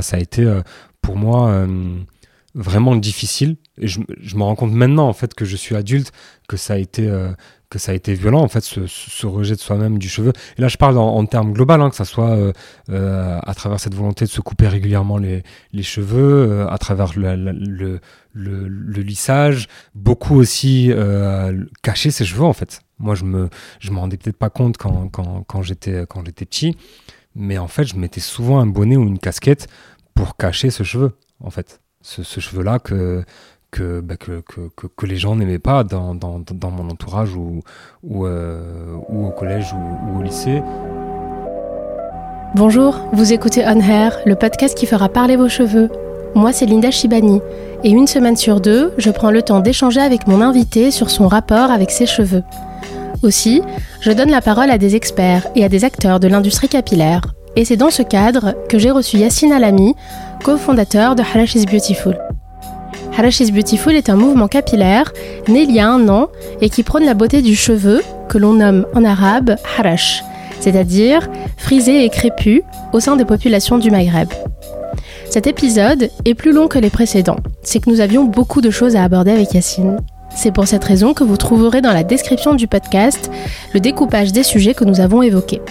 Ça a été pour moi vraiment difficile. Et je, me rends compte maintenant, en fait, que je suis adulte, que ça a été, euh, que ça a été violent, en fait, ce, rejet de soi-même du cheveu. Et là, je parle en, termes globaux, hein, que ça soit euh, euh, à travers cette volonté de se couper régulièrement les, cheveux, à travers le, lissage, beaucoup aussi cacher ses cheveux, en fait. Moi, je me, je me rendais peut-être pas compte quand, quand, quand j'étais petit, mais en fait, je mettais souvent un bonnet ou une casquette pour cacher ce cheveu, en fait ce, cheveu-là que, bah, que, que, que, que, les gens n'aimaient pas dans, dans, mon entourage ou, ou, euh, ou au collège ou, au lycée. Bonjour, vous écoutez On Hair, le podcast qui fera parler vos cheveux. Moi, c'est Linda Shibani, et une semaine sur deux, je prends le temps d'échanger avec mon invité sur son rapport avec ses cheveux. Aussi, je donne la parole à des experts et à des acteurs de l'industrie capillaire. Et c'est dans ce cadre que j'ai reçu Yassine Alami, cofondateur de Harash is Beautiful. Harash is Beautiful est un mouvement capillaire né il y a un an et qui prône la beauté du cheveu, que l'on nomme en arabe Harash, c'est-à-dire frisé et crépu au sein des populations du Maghreb. Cet épisode est plus long que les précédents, c'est que nous avions beaucoup de choses à aborder avec Yacine. C'est pour cette raison que vous trouverez dans la description du podcast le découpage des sujets que nous avons évoqués.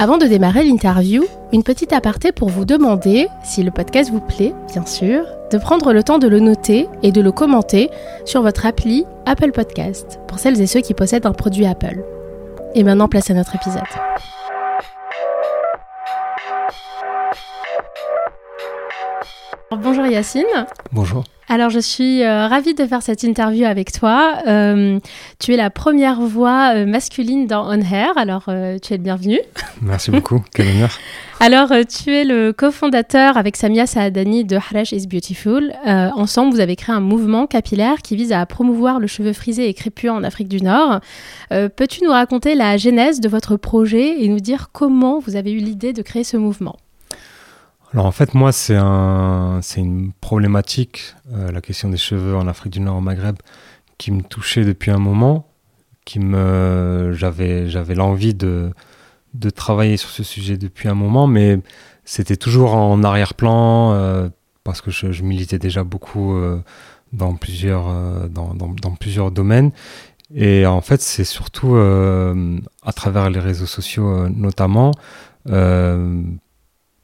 Avant de démarrer l'interview, une petite aparté pour vous demander, si le podcast vous plaît, bien sûr, de prendre le temps de le noter et de le commenter sur votre appli Apple Podcast, pour celles et ceux qui possèdent un produit Apple. Et maintenant, place à notre épisode. Bonjour Yacine. Bonjour. Alors, je suis euh, ravie de faire cette interview avec toi. Euh, tu es la première voix euh, masculine dans On Hair, alors tu es le bienvenu. Merci beaucoup, quel honneur. Alors, tu es le cofondateur avec Samia Saadani de Harash is Beautiful. ensemble, vous avez créé un mouvement capillaire qui vise à promouvoir le cheveu frisé et crépus en Afrique du Nord. Peux-tu nous raconter la genèse de votre projet et nous dire comment vous avez eu l'idée de créer ce mouvement? Alors en fait, moi, c'est un, une problématique, euh, la question des cheveux en Afrique du Nord, au Maghreb, qui me touchait depuis un moment, qui me, j'avais, j'avais l'envie de, de travailler sur ce sujet depuis un moment, mais c'était toujours en arrière-plan euh, parce que je, militais déjà beaucoup euh, dans plusieurs, dans, dans, dans, plusieurs domaines. Et en fait, c'est surtout à travers les réseaux sociaux, notamment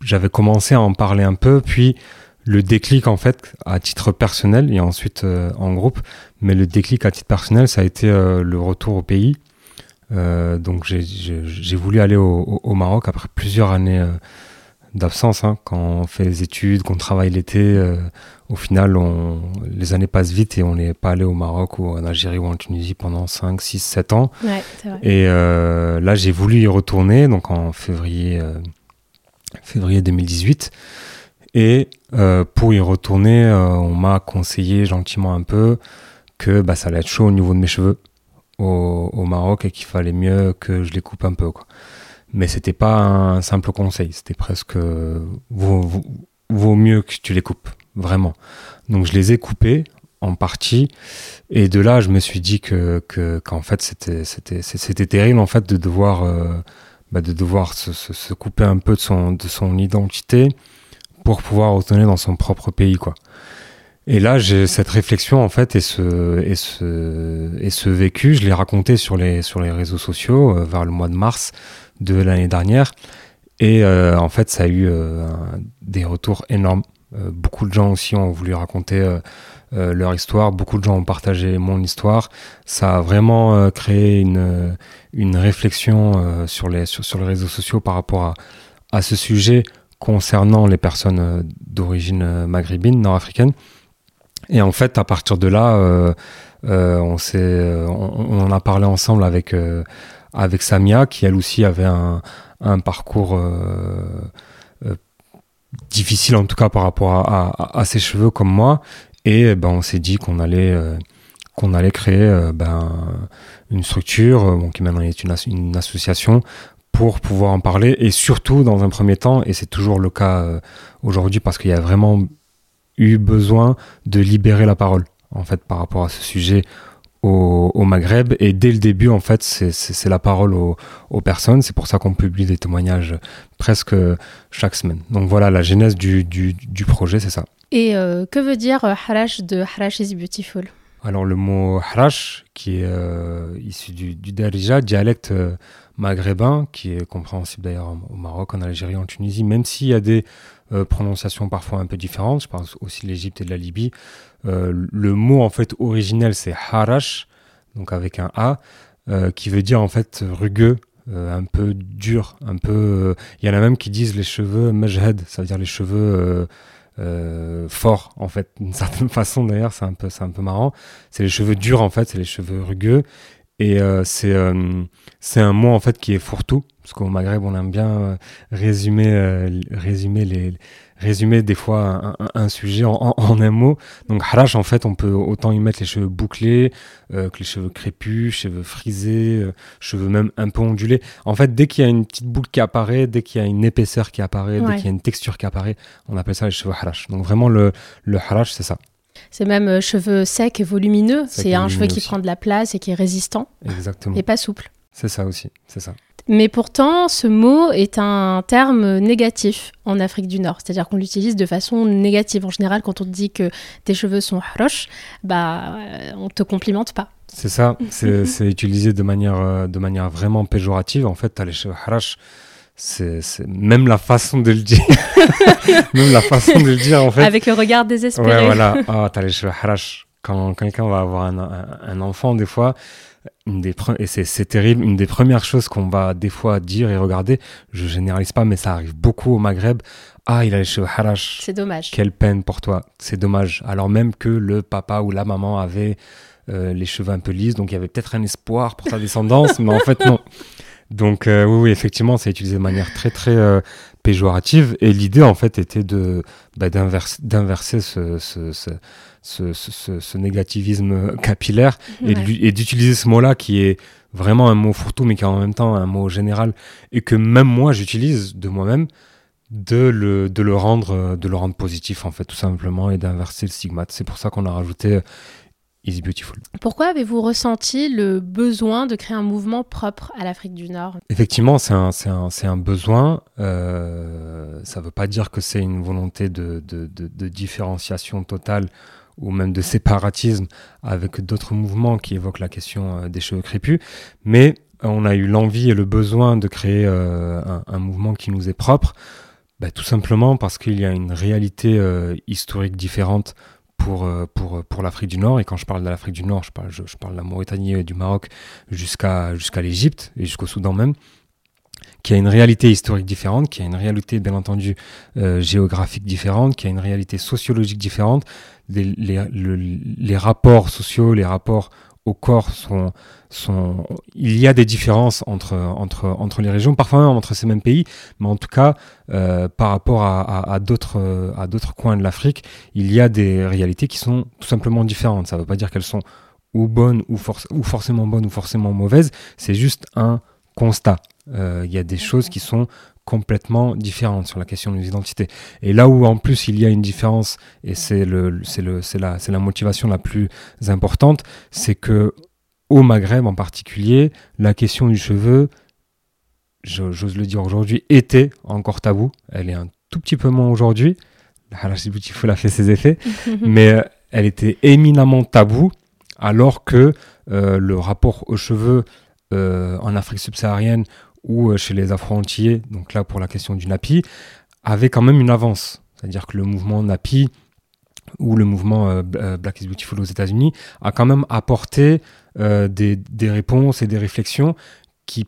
j'avais commencé à en parler un peu, puis le déclic en fait à titre personnel et ensuite euh, en groupe, mais le déclic à titre personnel, ça a été euh, le retour au pays. Euh, donc j'ai voulu aller au, au, Maroc après plusieurs années d'absence. Hein, quand on fait des études, qu'on travaille l'été, au final, on, les années passent vite et on n'est pas allé au Maroc ou en Algérie ou en Tunisie pendant 5, 6, 7 ans. Ouais, vrai. Et là, j'ai voulu y retourner, donc en février février 2018. Et euh, pour y retourner, euh, on m'a conseillé gentiment un peu que bah, ça allait être chaud au niveau de mes cheveux au, Maroc et qu'il fallait mieux que je les coupe un peu. Quoi. Mais c'était pas un simple conseil, c'était presque vaut, vaut, mieux que tu les coupes, vraiment. Donc je les ai coupés en partie et de là je me suis dit que qu'en fait c'était c'était terrible en fait de devoir euh, bah, de devoir se, couper un peu de son, de son identité pour pouvoir retourner dans son propre pays, quoi. Et là, j'ai cette réflexion, en fait, et ce, et ce, et ce vécu, je l'ai raconté sur les, sur les réseaux sociaux euh, vers le mois de mars de l'année dernière. Et euh, en fait, ça a eu euh, des retours énormes. beaucoup de gens aussi ont voulu raconter leur histoire. Beaucoup de gens ont partagé mon histoire. Ça a vraiment créé une, une réflexion euh, sur, les, sur, les réseaux sociaux par rapport à, à ce sujet concernant les personnes euh, d'origine euh, maghrébine, nord-africaine. Et en fait, à partir de là, on, s'est, on, a parlé ensemble avec, avec Samia, qui elle aussi avait un, un parcours difficile, en tout cas par rapport à, ses cheveux comme moi. Et ben, on s'est dit qu'on allait, qu'on allait créer ben, une structure, euh, qui maintenant est une, association, pour pouvoir en parler, et surtout dans un premier temps, et c'est toujours le cas euh, aujourd'hui, parce qu'il y a vraiment eu besoin de libérer la parole, en fait, par rapport à ce sujet au, Maghreb. Et dès le début, en fait, c'est la parole aux, personnes. C'est pour ça qu'on publie des témoignages presque chaque semaine. Donc voilà, la genèse du, du, projet, c'est ça. Et euh, que veut dire euh, Harash de Harash is Beautiful? Alors le mot Harash, qui est euh, issu du, Darija, dialecte maghrébin, qui est compréhensible d'ailleurs au Maroc, en Algérie, en Tunisie, même s'il y a des prononciations parfois un peu différentes, je parle aussi de l'Égypte et de la Libye, le mot en fait originel c'est harash, donc avec un A, qui veut dire en fait rugueux, un peu dur, un peu. Il y en a même qui disent les cheveux majhed, ça veut dire les cheveux forts en fait, d'une certaine façon d'ailleurs, c'est un peu, c'est un peu marrant. C'est les cheveux durs en fait, c'est les cheveux rugueux. Et c'est c'est un mot en fait qui est fourre-tout, parce qu'au Maghreb on aime bien résumer résumer les résumer des fois un, sujet en, un mot. Donc harash, en fait, on peut autant y mettre les cheveux bouclés euh, que les cheveux crépus, cheveux frisés, euh, cheveux même un peu ondulés. En fait, dès qu'il y a une petite boucle qui apparaît, dès qu'il y a une épaisseur qui apparaît, dès qu'il y a une texture qui apparaît, on appelle ça les cheveux harash. Donc vraiment, le, le harash, c'est ça. C'est même euh, cheveux secs et volumineux. C'est un cheveu qui prend de la place et qui est résistant. Exactement. Et pas souple. C'est ça aussi, c'est ça. Mais pourtant, ce mot est un terme négatif en Afrique du Nord. C'est-à-dire qu'on l'utilise de façon négative. En général, quand on te dit que tes cheveux sont roches, bah, euh, on te complimente pas. C'est ça, c'est utilisé de manière, euh, de manière vraiment péjorative. En fait, tu as les cheveux harash, c'est même la façon de le dire. même la façon de le dire, en fait. Avec le regard désespéré. Ouais, voilà. Ah, t'as les cheveux harash. Quand quelqu'un va avoir un, un enfant, des fois, une des et c'est terrible, une des premières choses qu'on va des fois dire et regarder, je généralise pas, mais ça arrive beaucoup au Maghreb. Ah, il a les cheveux harash. C'est dommage. Quelle peine pour toi. C'est dommage. Alors même que le papa ou la maman avait euh, les cheveux un peu lisses, donc il y avait peut-être un espoir pour sa descendance, mais en fait non. Donc euh, oui, oui, effectivement, c'est utilisé de manière très très euh, péjorative. Et l'idée en fait était de bah, d'inverser ce, ce, ce ce, ce, négativisme capillaire et d'utiliser ce mot-là qui est vraiment un mot fourre-tout mais qui est en même temps un mot général et que même moi j'utilise de moi-même de le, de, le rendre, de le rendre positif en fait tout simplement et d'inverser le stigmate. C'est pour ça qu'on a rajouté Easy Beautiful. Pourquoi avez-vous ressenti le besoin de créer un mouvement propre à l'Afrique du Nord? Effectivement, c'est un, un, un, besoin. Euh, ça ne veut pas dire que c'est une volonté de, de, de différenciation totale ou même de séparatisme avec d'autres mouvements qui évoquent la question euh, des cheveux crépus, mais on a eu l'envie et le besoin de créer euh, un, mouvement qui nous est propre, bah, tout simplement parce qu'il y a une réalité euh, historique différente pour, pour, pour l'Afrique du Nord. Et quand je parle de l'Afrique du Nord, je parle, je, parle de la Mauritanie et du Maroc jusqu'à jusqu'à l'Égypte et jusqu'au Soudan même qui a une réalité historique différente, qui a une réalité bien entendu géographique différente, qui a une réalité sociologique différente, les, les, rapports sociaux, les rapports au corps sont, sont... Il y a des différences entre, entre, entre les régions, parfois même entre ces mêmes pays, mais en tout cas, euh, par rapport à, à, d'autres, à d'autres coins de l'Afrique, il y a des réalités qui sont tout simplement différentes. Ça ne veut pas dire qu'elles sont ou bonnes ou forcément bonnes ou forcément mauvaises, c'est juste un constat. Euh, il y a des choses qui sont complètement différentes sur la question de l'identité. Et là où en plus il y a une différence, et c'est le, c'est le, c'est la, c'est la motivation la plus importante, c'est que au Maghreb en particulier, la question du cheveu, j'ose le dire aujourd'hui, était encore tabou. Elle est un tout petit peu moins aujourd'hui. faut a fait ses effets, mais euh, elle était éminemment tabou, alors que euh, le rapport aux cheveux en Afrique subsaharienne ou euh, chez les Afro-Antillais, donc là pour la question du NAPI, avait quand même une avance. C'est-à-dire que le mouvement NAPI ou le mouvement euh, euh, Black is Beautiful aux États-Unis a quand même apporté des, réponses et des réflexions qui,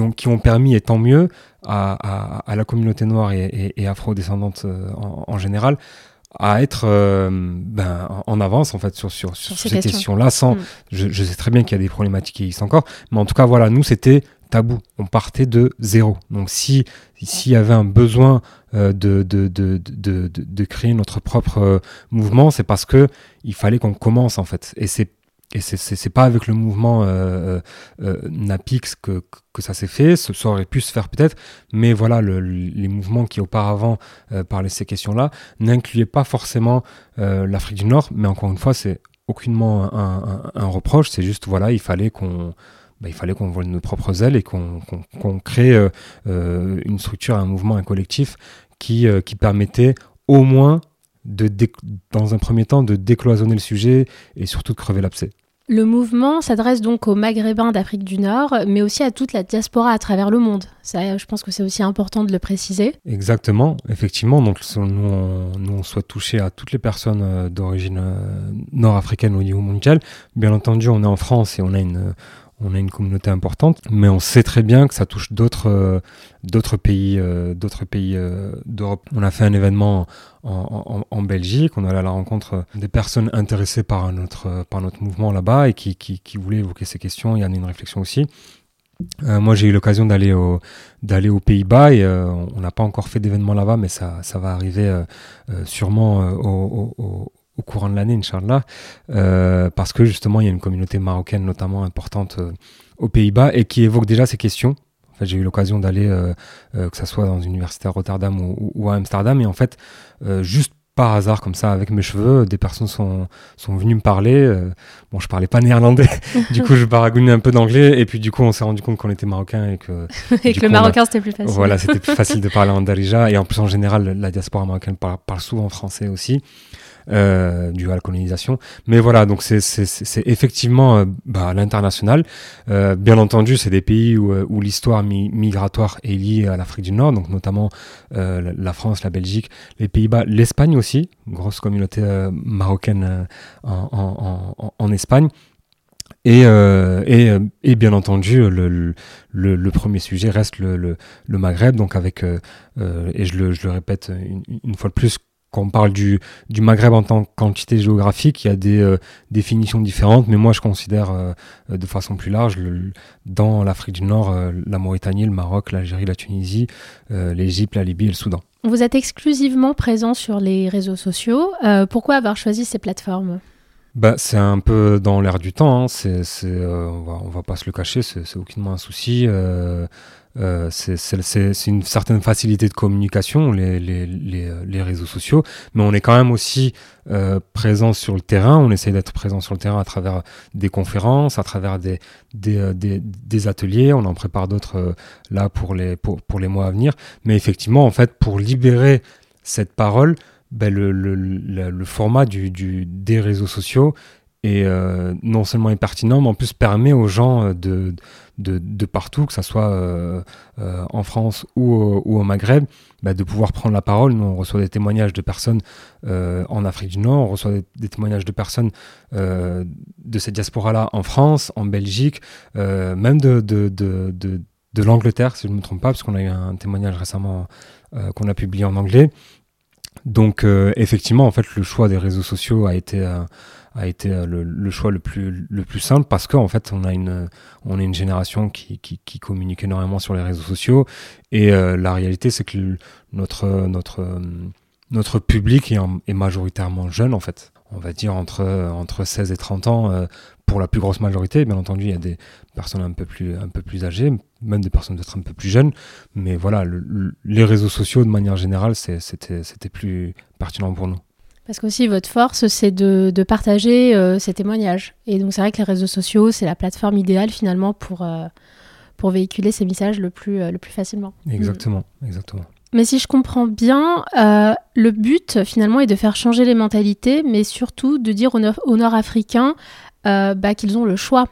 ont, permis, et tant mieux, à, à, la communauté noire et, et, afro-descendante en, général, à être ben, en avance en fait sur, sur, sur, ces, questions-là. Sans, mm. je, je, sais très bien qu'il y a des problématiques qui existent encore, mais en tout cas, voilà, nous, c'était tabou. On partait de zéro. Donc si s'il y avait un besoin euh, de, de, de, de, créer notre propre euh, mouvement, c'est parce que il fallait qu'on commence en fait. Et c'est et c'est pas avec le mouvement euh, Napix que, ça s'est fait, ça aurait pu se faire peut-être, mais voilà, les mouvements qui auparavant parlaient ces questions-là n'incluaient pas forcément l'Afrique du Nord, mais encore une fois, c'est aucunement un, reproche, c'est juste, voilà, il fallait qu'on bah, il fallait qu'on vole nos propres ailes et qu'on crée une structure, un mouvement, un collectif qui, qui permettait au moins, de dans un premier temps, de décloisonner le sujet et surtout de crever l'abcès. Le mouvement s'adresse donc aux Maghrébins d'Afrique du Nord, mais aussi à toute la diaspora à travers le monde. Ça, je pense que c'est aussi important de le préciser. Exactement, effectivement. Donc nous, on, nous, on souhaite toucher à toutes les personnes euh, d'origine euh, nord-africaine au niveau mondial. Bien entendu, on est en France et on a une on a une communauté importante, mais on sait très bien que ça touche d'autres euh, d'autres pays euh, d'autres pays euh, d'Europe. On a fait un événement en, Belgique, on allé à la rencontre des personnes intéressées par notre par notre mouvement là-bas et qui, qui, voulaient évoquer ces questions. Il y en a une réflexion aussi. moi, j'ai eu l'occasion d'aller d'aller aux Pays-Bas et on n'a pas encore fait d'événement là-bas, mais ça, ça va arriver sûrement au courant de l'année, Inch'Allah, euh, parce que justement, il y a une communauté marocaine notamment importante euh, aux Pays-Bas et qui évoque déjà ces questions. En fait, j'ai eu l'occasion d'aller, euh, que ce soit dans une université à Rotterdam ou, à Amsterdam, et en fait, juste par hasard, comme ça, avec mes cheveux, des personnes sont, sont venues me parler. bon, je parlais pas néerlandais, du coup, je baragouinais un peu d'anglais, et puis du coup, on s'est rendu compte qu'on était marocain et que. et que le marocain, c'était plus facile. Voilà, c'était plus facile de parler en darija, et en plus, en général, la diaspora marocaine parle, parle souvent français aussi euh, la colonisation. Mais voilà, donc c'est effectivement euh, bah, l'international. Euh, bien entendu, c'est des pays où, euh, où l'histoire migratoire est liée à l'Afrique du Nord, donc notamment euh, la France, la Belgique, les Pays-Bas, l'Espagne aussi, grosse communauté marocaine en, en, en, en, Espagne. Et, euh, et, et, bien entendu, le, le, le, premier sujet reste le, le, le Maghreb, donc avec, euh, et je le, je le répète une, une, fois de plus, quand on parle du, du Maghreb en tant qu'entité géographique, il y a des euh, définitions différentes, mais moi je considère euh, de façon plus large le, dans l'Afrique du Nord, euh, la Mauritanie, le Maroc, l'Algérie, la Tunisie, l'Égypte, la Libye et le Soudan. Vous êtes exclusivement présent sur les réseaux sociaux. pourquoi avoir choisi ces plateformes? Bah, c'est un peu dans l'air du temps, hein. c'est, on, va, on va pas se le cacher, c'est, aucunement un souci. Euh, c'est une certaine facilité de communication, les, les, réseaux sociaux, mais on est quand même aussi euh, présent sur le terrain. On essaye d'être présent sur le terrain à travers des conférences, à travers des, euh, ateliers. On en prépare d'autres euh, là pour les, mois à venir. Mais effectivement, en fait, pour libérer cette parole, ben le, format des réseaux sociaux et euh, non seulement pertinent, mais en plus permet aux gens euh, de, de, partout, que ce soit euh, euh, en France ou au, au Maghreb, bah, de pouvoir prendre la parole. Nous, on reçoit des témoignages de personnes euh, en Afrique du Nord, on reçoit des, témoignages de personnes euh, de cette diaspora-là en France, en Belgique, même de, de l'Angleterre, si je ne me trompe pas, parce qu'on a eu un témoignage récemment qu'on a publié en anglais. Donc, effectivement, en fait, le choix des réseaux sociaux a été a été euh, le, le, choix le plus, le plus simple parce qu'en fait, on a une, on est une génération qui, qui, qui, communique énormément sur les réseaux sociaux. Et euh, la réalité, c'est que notre, notre, euh, notre public est, majoritairement jeune, en fait. On va dire entre, entre 16 et 30 ans pour la plus grosse majorité. Bien entendu, il y a des personnes un peu plus, un peu plus âgées, même des personnes peut-être un peu plus jeunes. Mais voilà, le, les réseaux sociaux, de manière générale, c'était plus pertinent pour nous. Parce qu'aussi, votre force, c'est de, de, partager euh, ces témoignages. Et donc, c'est vrai que les réseaux sociaux, c'est la plateforme idéale finalement pour, euh, pour véhiculer ces messages le plus, euh, le plus facilement. Exactement, mmh. exactement. Mais si je comprends bien, euh, le but finalement est de faire changer les mentalités, mais surtout de dire aux, Nord-Africains euh, bah, qu'ils ont le choix.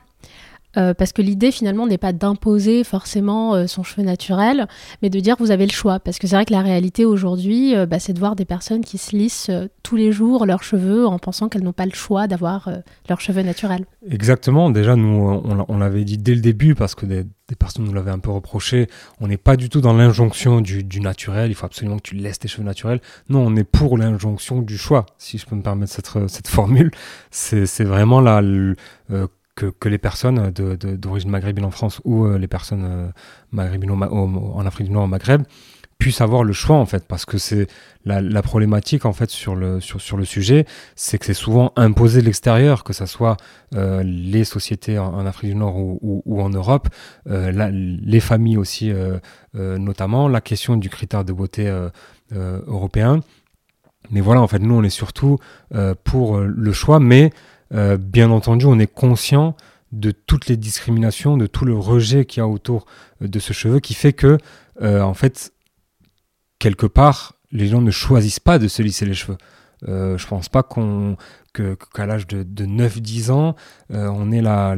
Euh, parce que l'idée finalement n'est pas d'imposer forcément euh, son cheveu naturel, mais de dire vous avez le choix. Parce que c'est vrai que la réalité aujourd'hui, euh, bah, c'est de voir des personnes qui se lissent tous les jours leurs cheveux en pensant qu'elles n'ont pas le choix d'avoir leurs cheveux naturels. Exactement. Déjà, nous, on, l'avait dit dès le début parce que des, personnes nous l'avaient un peu reproché. On n'est pas du tout dans l'injonction du, naturel. Il faut absolument que tu laisses tes cheveux naturels. Non, on est pour l'injonction du choix, si je peux me permettre cette, formule. C'est vraiment là. Que, que, les personnes d'origine maghrébine en France ou euh, les personnes euh, maghrébines en Afrique du Nord au Maghreb puissent avoir le choix en fait. Parce que c'est la, la, problématique en fait sur le sur, sur le sujet c'est que c'est souvent imposé de l'extérieur que ça soit euh, les sociétés en, Afrique du Nord ou, ou, en Europe euh, la, les familles aussi euh, notamment la question du critère de beauté européen. Mais voilà en fait nous on est surtout pour le choix mais bien entendu, on est conscient de toutes les discriminations, de tout le rejet qu'il y a autour de ce cheveu, qui fait que, en fait, quelque part, les gens ne choisissent pas de se lisser les cheveux. Euh, je pense pas qu'on qu'à l'âge de, 9-10 ans, euh, on ait la,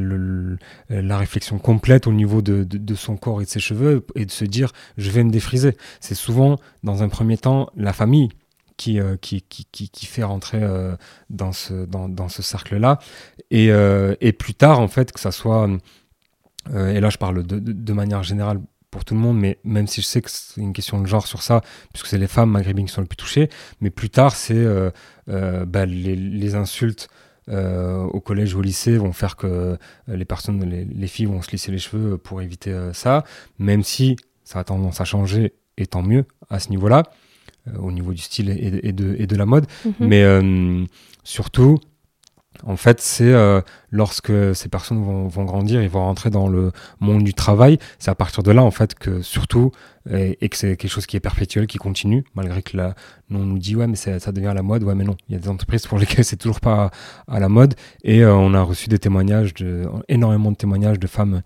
la réflexion complète au niveau de, de, son corps et de ses cheveux et de se dire je vais me défriser. C'est souvent, dans un premier temps, la famille qui, euh, qui, qui, qui, fait rentrer euh, dans ce, dans, dans ce cercle-là. Et, et, plus tard, en fait, que ça soit, et là je parle de, de manière générale pour tout le monde, mais même si je sais que c'est une question de genre sur ça, puisque c'est les femmes maghrébines qui sont les plus touchées, mais plus tard, c'est euh, euh, bah, les, insultes euh, au collège ou au lycée vont faire que les personnes, les, filles vont se lisser les cheveux pour éviter ça, même si ça a tendance à changer, et tant mieux à ce niveau-là, au niveau du style et, de, et de, la mode, mhm. mais surtout, en fait, c'est euh, lorsque ces personnes vont, grandir, ils vont rentrer dans le monde du travail. C'est à partir de là, en fait, que surtout, et, que c'est quelque chose qui est perpétuel, qui continue, malgré que là, on nous dit, ouais, mais ça devient la mode. Ouais, mais non, il y a des entreprises pour lesquelles c'est toujours pas à, la mode. Et euh, on a reçu des témoignages, de, énormément de témoignages de femmes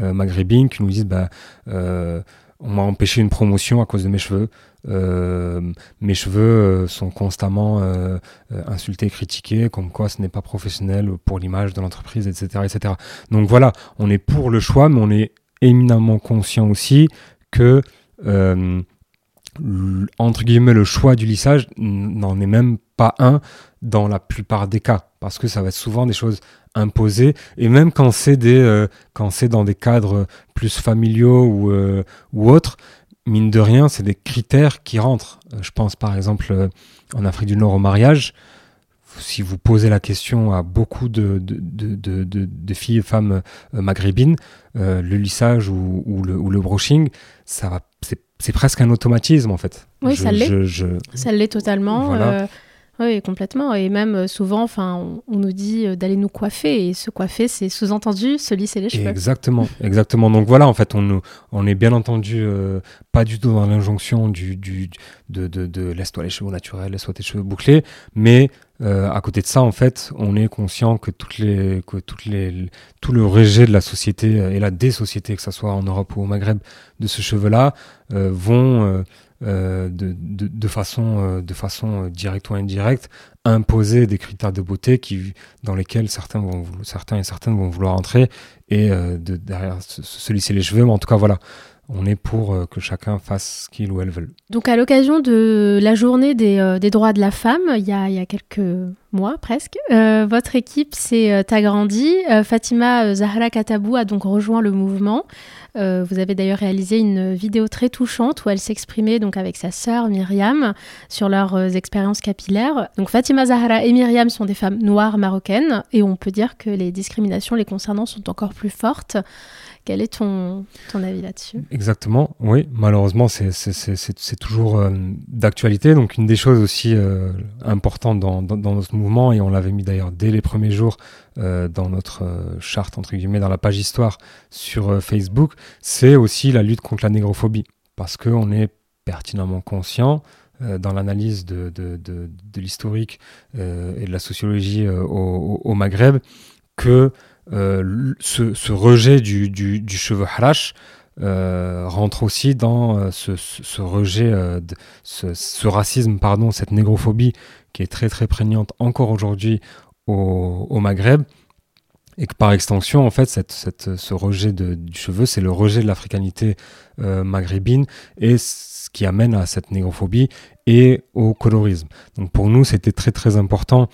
euh, maghrébines qui nous disent, bah, on m'a empêché une promotion à cause de mes cheveux. Euh, mes cheveux euh, sont constamment euh, insultés, critiqués, comme quoi ce n'est pas professionnel pour l'image de l'entreprise, etc., etc. Donc voilà, on est pour le choix, mais on est éminemment conscient aussi que entre guillemets le choix du lissage n'en est même pas un dans la plupart des cas parce que ça va être souvent des choses imposées et même quand c'est des quand c'est dans des cadres plus familiaux ou, ou autres mine de rien, c'est des critères qui rentrent. Euh, je pense par exemple euh, en Afrique du Nord au mariage. Si vous posez la question à beaucoup de, de, filles et femmes euh, maghrébines, le lissage ou, le, ou, le, brushing, ça va, c'est presque un automatisme en fait. Oui, ça l'est. Ça l'est totalement. Oui, complètement. Et même euh, souvent, enfin, on, nous dit euh, d'aller nous coiffer. Et se coiffer, c'est sous-entendu se lisser les cheveux. Exactement, exactement. Donc voilà, en fait, on, on est bien entendu euh, pas du tout dans l'injonction du, de, de, de laisse-toi les cheveux naturels, laisse-toi tes cheveux bouclés. Mais à côté de ça, en fait, on est conscient que, tout le rejet de la société et la désociété, que ce soit en Europe ou au Maghreb, de ce cheveu-là, vont euh, de, de, façon, euh, de façon euh, directe ou indirecte, imposer des critères de beauté qui, dans lesquels certains, vont, certains et certaines vont vouloir entrer et de, derrière se, se, lisser les cheveux. Mais en tout cas, voilà, on est pour que chacun fasse ce qu'il ou elle veut. Donc à l'occasion de la journée des, euh, droits de la femme, il y a, quelques mois presque, euh, votre équipe s'est agrandie. Fatima Zahra Katabou a donc rejoint le mouvement. vous avez d'ailleurs réalisé une vidéo très touchante où elle s'exprimait donc avec sa sœur Myriam sur leurs expériences capillaires. Donc Fatima Zahra et Myriam sont des femmes noires marocaines et on peut dire que les discriminations les concernant sont encore plus fortes. Quel est ton, ton avis là-dessus? Exactement, oui, malheureusement c'est toujours euh, d'actualité. Donc une des choses aussi euh, importantes dans, dans, notre et on l'avait mis d'ailleurs dès les premiers jours euh, dans notre charte, entre guillemets, dans la page histoire sur Facebook, c'est aussi la lutte contre la négrophobie. Parce qu'on est pertinemment conscient dans l'analyse de, l'historique et de la sociologie au, Maghreb que euh, ce, rejet du, cheveu harash euh, rentre aussi dans euh, ce, rejet, ce, racisme, pardon, cette négrophobie qui est très très prégnante encore aujourd'hui au, Maghreb et que par extension, en fait, ce rejet du cheveu, c'est le rejet de l'africanité maghrébine et ce qui amène à cette négrophobie et au colorisme. Donc pour nous, c'était très très important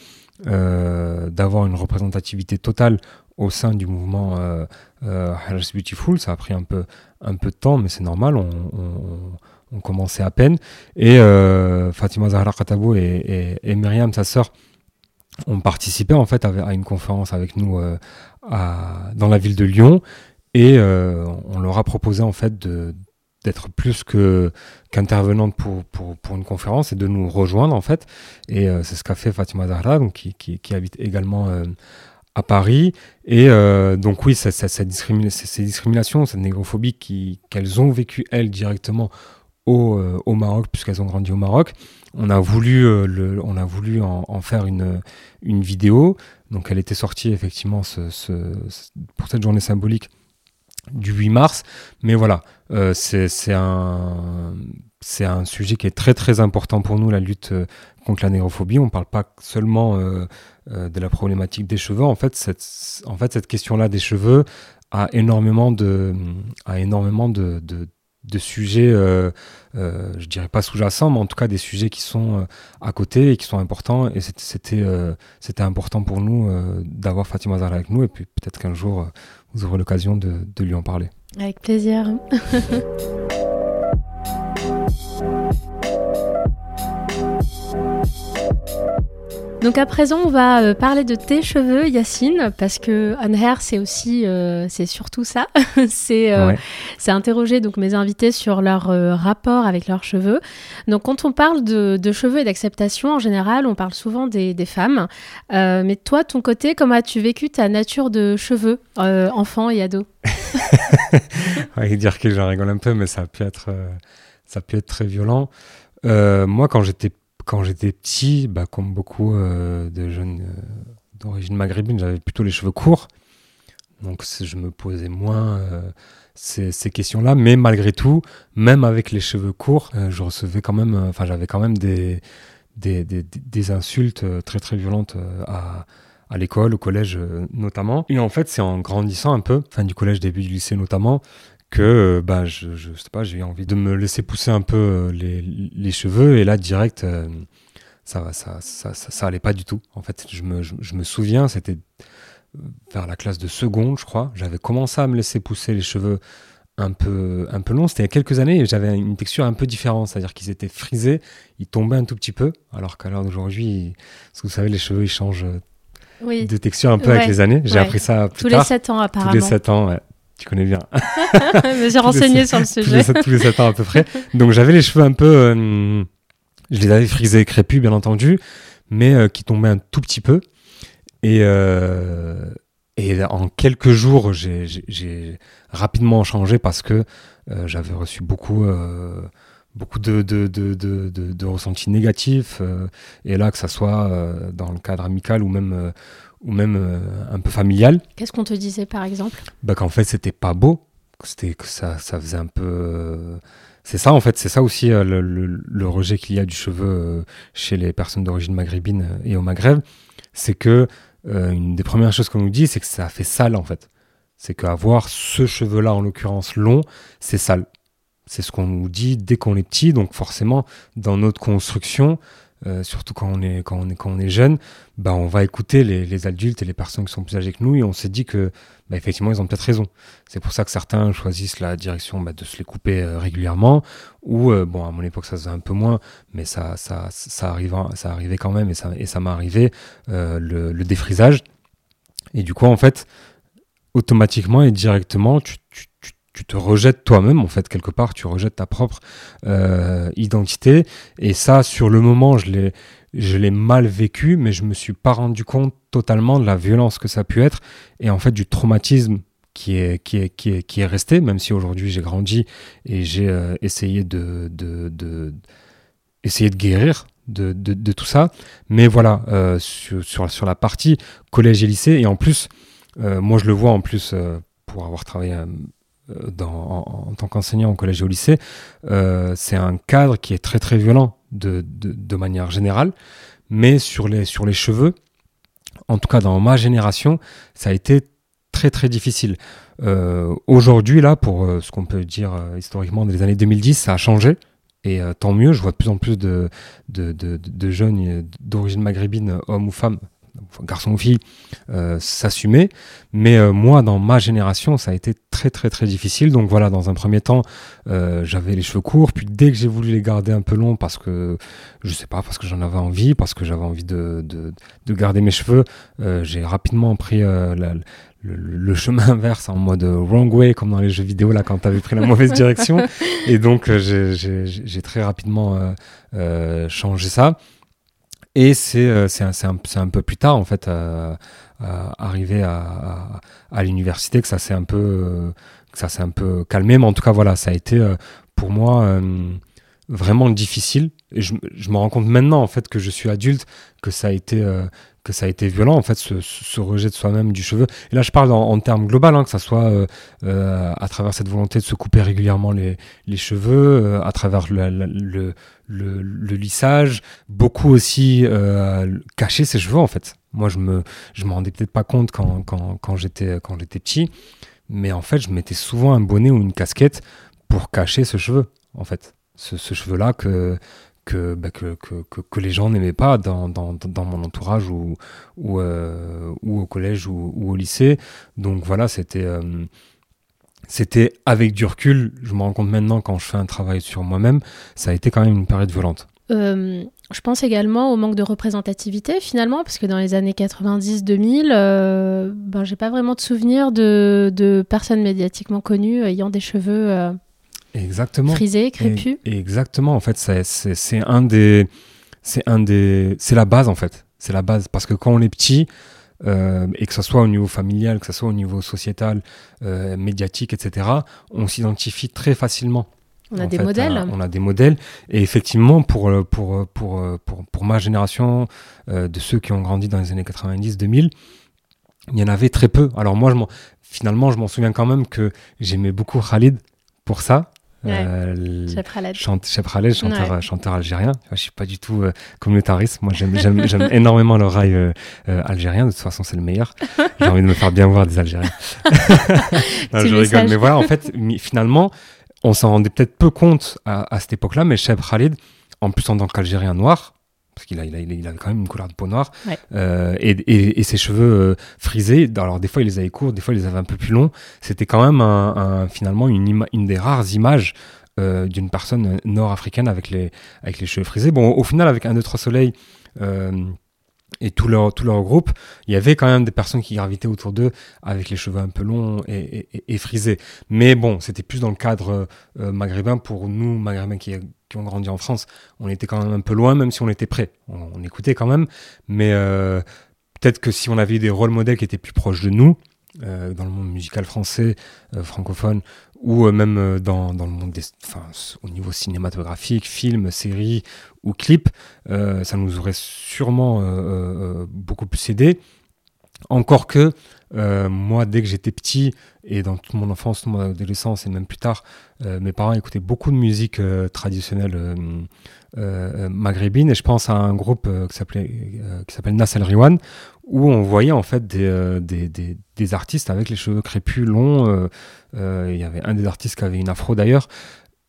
d'avoir une représentativité totale au sein du mouvement euh, euh Beautiful. Ça a pris un peu, un peu de temps, mais c'est normal, on, on, commençait à peine. Et euh, Fatima Zahra Khatabou et, et, Myriam, sa sœur, ont participé en fait à, une conférence avec nous euh, dans la ville de Lyon. Et on leur a proposé en fait d'être plus que qu'intervenante pour, pour, pour, une conférence et de nous rejoindre en fait. Et c'est ce qu'a fait Fatima Zahra, donc, qui, qui, qui habite également à Paris. Et euh, donc oui, cette, discrimination, cette négrophobie qu'elles ont vécu, elles, directement au, au Maroc, puisqu'elles ont grandi au Maroc. On a voulu, le, on a voulu en, faire une, une vidéo. Donc elle était sortie effectivement ce, pour cette journée symbolique du 8 mars. Mais voilà, c'est un, c'est un sujet qui est très très important pour nous, la lutte contre la négrophobie. On ne parle pas seulement de la problématique des cheveux. En fait, cette, en fait, cette question-là des cheveux, a énormément de, a énormément de, de, sujets, euh, euh, je dirais pas sous-jacents, mais en tout cas des sujets qui sont euh, à côté et qui sont importants. Et c'était euh, important pour nous d'avoir Fatima Zahra avec nous. Et puis peut-être qu'un jour, vous aurez l'occasion de, de lui en parler. Avec plaisir. Donc à présent, on va euh, parler de tes cheveux, Yacine, parce que On Hair, c'est aussi, euh, c'est surtout ça. c'est euh, interroger donc mes invités sur leur rapport avec leurs cheveux. Donc quand on parle de, cheveux et d'acceptation, en général, on parle souvent des, femmes. mais toi, ton côté, comment as-tu vécu ta nature de cheveux, enfant et ado? Ouais, Dire que j'en rigole un peu, mais ça a pu être, ça a pu être très violent. moi, quand j'étais quand j'étais petit, bah, comme beaucoup euh, de jeunes euh, d'origine maghrébine, j'avais plutôt les cheveux courts. Donc je me posais moins euh, ces, questions-là. Mais malgré tout, même avec les cheveux courts, je recevais quand même, enfin j'avais quand même des, des, des, insultes très très violentes à, à l'école, au collège notamment. Et en fait, c'est en grandissant un peu, fin du collège, début du lycée notamment, que bah, je, je sais pas, j'ai eu envie de me laisser pousser un peu euh, les, les cheveux et là direct euh, ça, ça, ça, ça, allait pas du tout. En fait, je me, je, me souviens, c'était vers la classe de seconde, je crois, j'avais commencé à me laisser pousser les cheveux un peu, un peu longs. C'était il y a quelques années et j'avais une texture un peu différente, c'est-à-dire qu'ils étaient frisés, ils tombaient un tout petit peu, alors qu'à l'heure d'aujourd'hui, parce que vous savez, les cheveux ils changent de texture un peu avec les années. J'ai appris ça plus Tous tard. les 7 ans apparemment. Tous les 7 ans, ouais. Tu connais bien. J'ai renseigné sur le sujet. Tous les, 7, ans à peu près. Donc j'avais les cheveux un peu. Euh, je les avais frisés et crépus, bien entendu, mais euh, qui tombaient un tout petit peu. Et, euh, et en quelques jours, j'ai rapidement changé parce que j'avais reçu beaucoup beaucoup de, de, de, de, de ressentis négatifs. et là, que ça soit dans le cadre amical ou même, ou même euh, un peu familial. Qu'est-ce qu'on te disait par exemple? Bah, Qu'en fait, c'était pas beau, c'était que ça, ça faisait un peu. Euh, c'est ça en fait, c'est ça aussi euh, le, le, rejet qu'il y a du cheveu chez les personnes d'origine maghrébine et au Maghreb. C'est que une des premières choses qu'on nous dit, c'est que ça fait sale en fait. C'est qu'avoir ce cheveu-là en l'occurrence long, c'est sale. C'est ce qu'on nous dit dès qu'on est petit, donc forcément dans notre construction, euh, surtout quand on est, quand on est, quand on est jeune, bah, on va écouter les, les, adultes et les personnes qui sont plus âgées que nous et on s'est dit que, bah, effectivement, ils ont peut-être raison. C'est pour ça que certains choisissent la direction bah, de se les couper euh, régulièrement ou, euh, bon, à mon époque, ça se faisait un peu moins, mais ça, ça, ça, arrive, ça arrivait quand même et ça, et ça m'est arrivé, le, défrisage. Et du coup, en fait, automatiquement et directement, tu, tu tu te rejettes toi-même, en fait, quelque part, tu rejettes ta propre euh, identité. Et ça, sur le moment, je l'ai, je l'ai mal vécu, mais je me suis pas rendu compte totalement de la violence que ça a pu être et en fait du traumatisme qui est, qui est, qui est, qui est resté, même si aujourd'hui j'ai grandi et j'ai euh, essayé de, de, de, essayer de guérir de, de, tout ça. Mais voilà, euh, sur, sur, sur, la partie collège et lycée, et en plus, euh, moi je le vois en plus pour avoir travaillé dans, en, tant qu'enseignant au collège et au lycée, euh, c'est un cadre qui est très très violent de, manière générale, mais sur les, sur les cheveux, en tout cas dans ma génération, ça a été très très difficile. Euh, Aujourd'hui, là, pour euh, ce qu'on peut dire historiquement, les années 2010, ça a changé. Et tant mieux, je vois de plus en plus de, de jeunes d'origine maghrébine, hommes ou femmes, garçon ou fille, euh, s'assumer. Mais euh, moi, dans ma génération, ça a été très très très difficile. Donc voilà, dans un premier temps, euh, j'avais les cheveux courts. Puis dès que j'ai voulu les garder un peu longs, parce que je sais pas, parce que j'en avais envie, parce que j'avais envie de, de, de, garder mes cheveux, j'ai rapidement pris la, le, chemin inverse en mode wrong way, comme dans les jeux vidéo là quand tu avais pris la mauvaise direction. Et donc j'ai très rapidement changé ça. Et c'est euh, un, un, un, peu plus tard, en fait, euh, arrivé à, à, l'université, que ça s'est un peu, que ça un peu calmé. Mais en tout cas, voilà, ça a été euh, pour moi vraiment difficile. Et je, je, me rends compte maintenant, en fait, que je suis adulte, que ça a été, euh, que ça a été violent, en fait, ce, rejet de soi-même du cheveu. Et là, je parle en, termes global, hein, que ça soit euh, euh, à travers cette volonté de se couper régulièrement les, les cheveux, euh, à travers le, le, le, lissage, beaucoup aussi euh, cacher ses cheveux, en fait. Moi, je me, je me rendais peut-être pas compte quand, quand, quand j'étais, quand j'étais petit, mais en fait, je mettais souvent un bonnet ou une casquette pour cacher ce cheveu, en fait ce, ce cheveu-là que, que, bah, que, que, que, les gens n'aimaient pas dans, dans, dans, mon entourage ou, ou, euh, ou au collège ou, ou, au lycée. Donc voilà, c'était euh, c'était avec du recul, je me rends compte maintenant quand je fais un travail sur moi-même, ça a été quand même une période violente. Euh, je pense également au manque de représentativité finalement, parce que dans les années 90-2000, euh, ben, j'ai pas vraiment de souvenir de, de, personnes médiatiquement connues ayant des cheveux euh, Exactement. Frisé, crépus. Et, exactement. En fait, c'est un des, c'est un des, c'est la base en fait. C'est la base parce que quand on est petit euh, et que ce soit au niveau familial, que ce soit au niveau sociétal, euh, médiatique, etc., on s'identifie très facilement. On a des fait, modèles. Euh, on a des modèles. Et effectivement, pour, pour, pour, pour, pour ma génération, euh, de ceux qui ont grandi dans les années 90-2000, il y en avait très peu. Alors moi, je finalement, je m'en souviens quand même que j'aimais beaucoup Khalid pour ça. Euh, Khaled, chanteur, ouais. chanteur algérien. Je suis pas du tout euh, communautariste. Moi, j'aime énormément le rail euh, algérien. De toute façon, c'est le meilleur. J'ai envie de me faire bien voir des Algériens. non, je rigole. Mais voilà, en fait, finalement, on s'en rendait peut-être peu compte à, à cette époque-là, mais Chef Khalid, en plus en tant qu'Algérien noir, parce qu'il a, il a, il a, quand même une couleur de peau noire, ouais. euh, et, et, et, ses cheveux euh, frisés. Alors des fois il les avait courts, des fois il les avait un peu plus longs. C'était quand même un, un, finalement une, une, des rares images euh, d'une personne nord-africaine avec les, avec les cheveux frisés. Bon, au final avec un autre soleil et tout leur, tout leur groupe, il y avait quand même des personnes qui gravitaient autour d'eux avec les cheveux un peu longs et, frisés. Mais bon, c'était plus dans le cadre euh, maghrébin pour nous, maghrébins qui, qui, ont grandi en France. On était quand même un peu loin, même si on était prêts. On, écoutait quand même. Mais euh, peut-être que si on avait eu des rôles modèles qui étaient plus proches de nous, euh, dans le monde musical français, francophone, ou euh, même dans, dans, le monde des, enfin, au niveau cinématographique, film, série ou clip, ça nous aurait sûrement beaucoup plus aidé. Encore que moi, dès que j'étais petit, et dans toute mon enfance, toute mon adolescence, et même plus tard, mes parents écoutaient beaucoup de musique traditionnelle euh, maghrébine et je pense à un groupe euh, qui euh, s'appelle Nas El Riwan où on voyait en fait des, des, des, artistes avec les cheveux crépus longs il y avait un des artistes qui avait une afro d'ailleurs.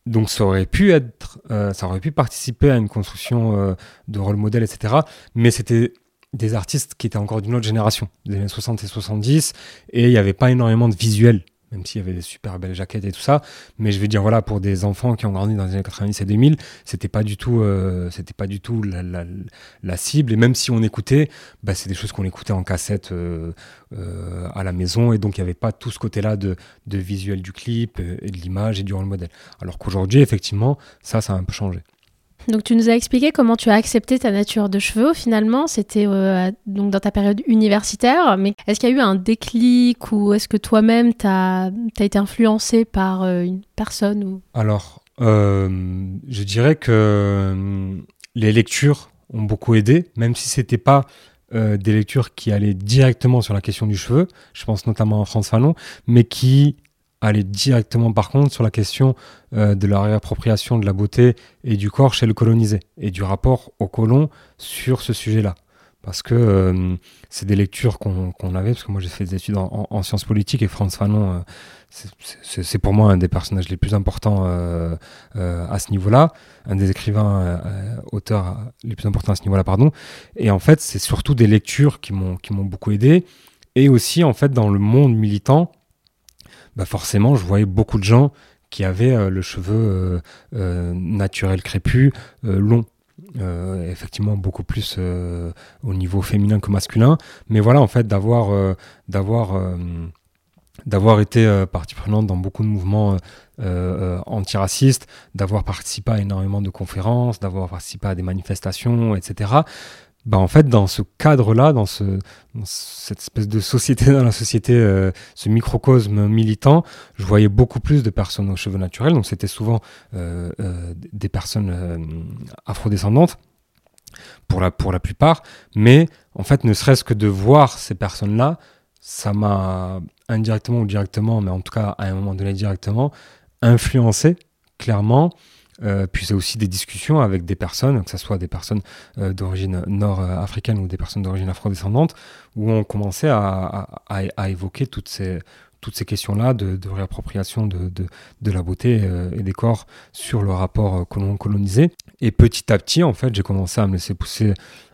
Donc ça aurait pu être ça aurait pu participer à une construction de rôle modèle etc mais c'était des artistes qui étaient encore d'une autre génération, des années 60 et 70, et il n'y avait pas énormément de visuels même s'il y avait des super belles jaquettes et tout ça. Mais je vais dire, voilà, pour des enfants qui ont grandi dans les années 90 et 2000, c'était pas du tout, euh, pas du tout la, cible. Et même si on écoutait, bah, c'est des choses qu'on écoutait en cassette euh, euh, à la maison. Et donc, il n'y avait pas tout ce côté-là de, de visuel du clip et de l'image et du rôle modèle. Alors qu'aujourd'hui, effectivement, ça, ça a un peu changé. Donc tu nous as expliqué comment tu as accepté ta nature de cheveux finalement, c'était euh, donc dans ta période universitaire, mais est-ce qu'il y a eu un déclic ou est-ce que toi-même tu as, été influencé par euh, une personne ou... Alors, euh, je dirais que les lectures ont beaucoup aidé, même si c'était pas des lectures qui allaient directement sur la question du cheveu, je pense notamment à France Fanon, mais qui aller directement par contre sur la question euh, de la réappropriation de la beauté et du corps chez le colonisé et du rapport au colon sur ce sujet-là. Parce que euh, c'est des lectures qu'on qu avait, parce que moi j'ai fait des études en, en, en, sciences politiques et Franz Fanon, euh, c'est pour moi un des personnages les plus importants à ce niveau-là, un des écrivains, auteurs les plus importants à ce niveau-là, pardon. Et en fait, c'est surtout des lectures qui m'ont beaucoup aidé. Et aussi, en fait, dans le monde militant, bah forcément, je voyais beaucoup de gens qui avaient euh, le cheveu euh, euh, naturel crépus long. Effectivement beaucoup plus au niveau féminin que masculin mais voilà en fait d'avoir d'avoir d'avoir été partie prenante dans beaucoup de mouvements antiracistes d'avoir participé à énormément de conférences d'avoir participé à des manifestations etc bah en fait, dans ce cadre-là, dans, ce, cette espèce de société, dans la société, euh, ce microcosme militant, je voyais beaucoup plus de personnes aux cheveux naturels. Donc, c'était souvent euh, euh, des personnes afrodescendantes, pour la, pour la plupart. Mais en fait, ne serait-ce que de voir ces personnes-là, ça m'a indirectement ou directement, mais en tout cas à un moment donné directement, influencé clairement euh, puis c'est aussi des discussions avec des personnes, que ce soit des personnes euh, d'origine nord-africaine ou des personnes d'origine afrodescendante, où on commençait à, évoquer toutes ces, questions-là de, réappropriation de, la beauté euh, et des corps sur le rapport colon-colonisé. Et petit à petit, en fait, j'ai commencé à me laisser pousser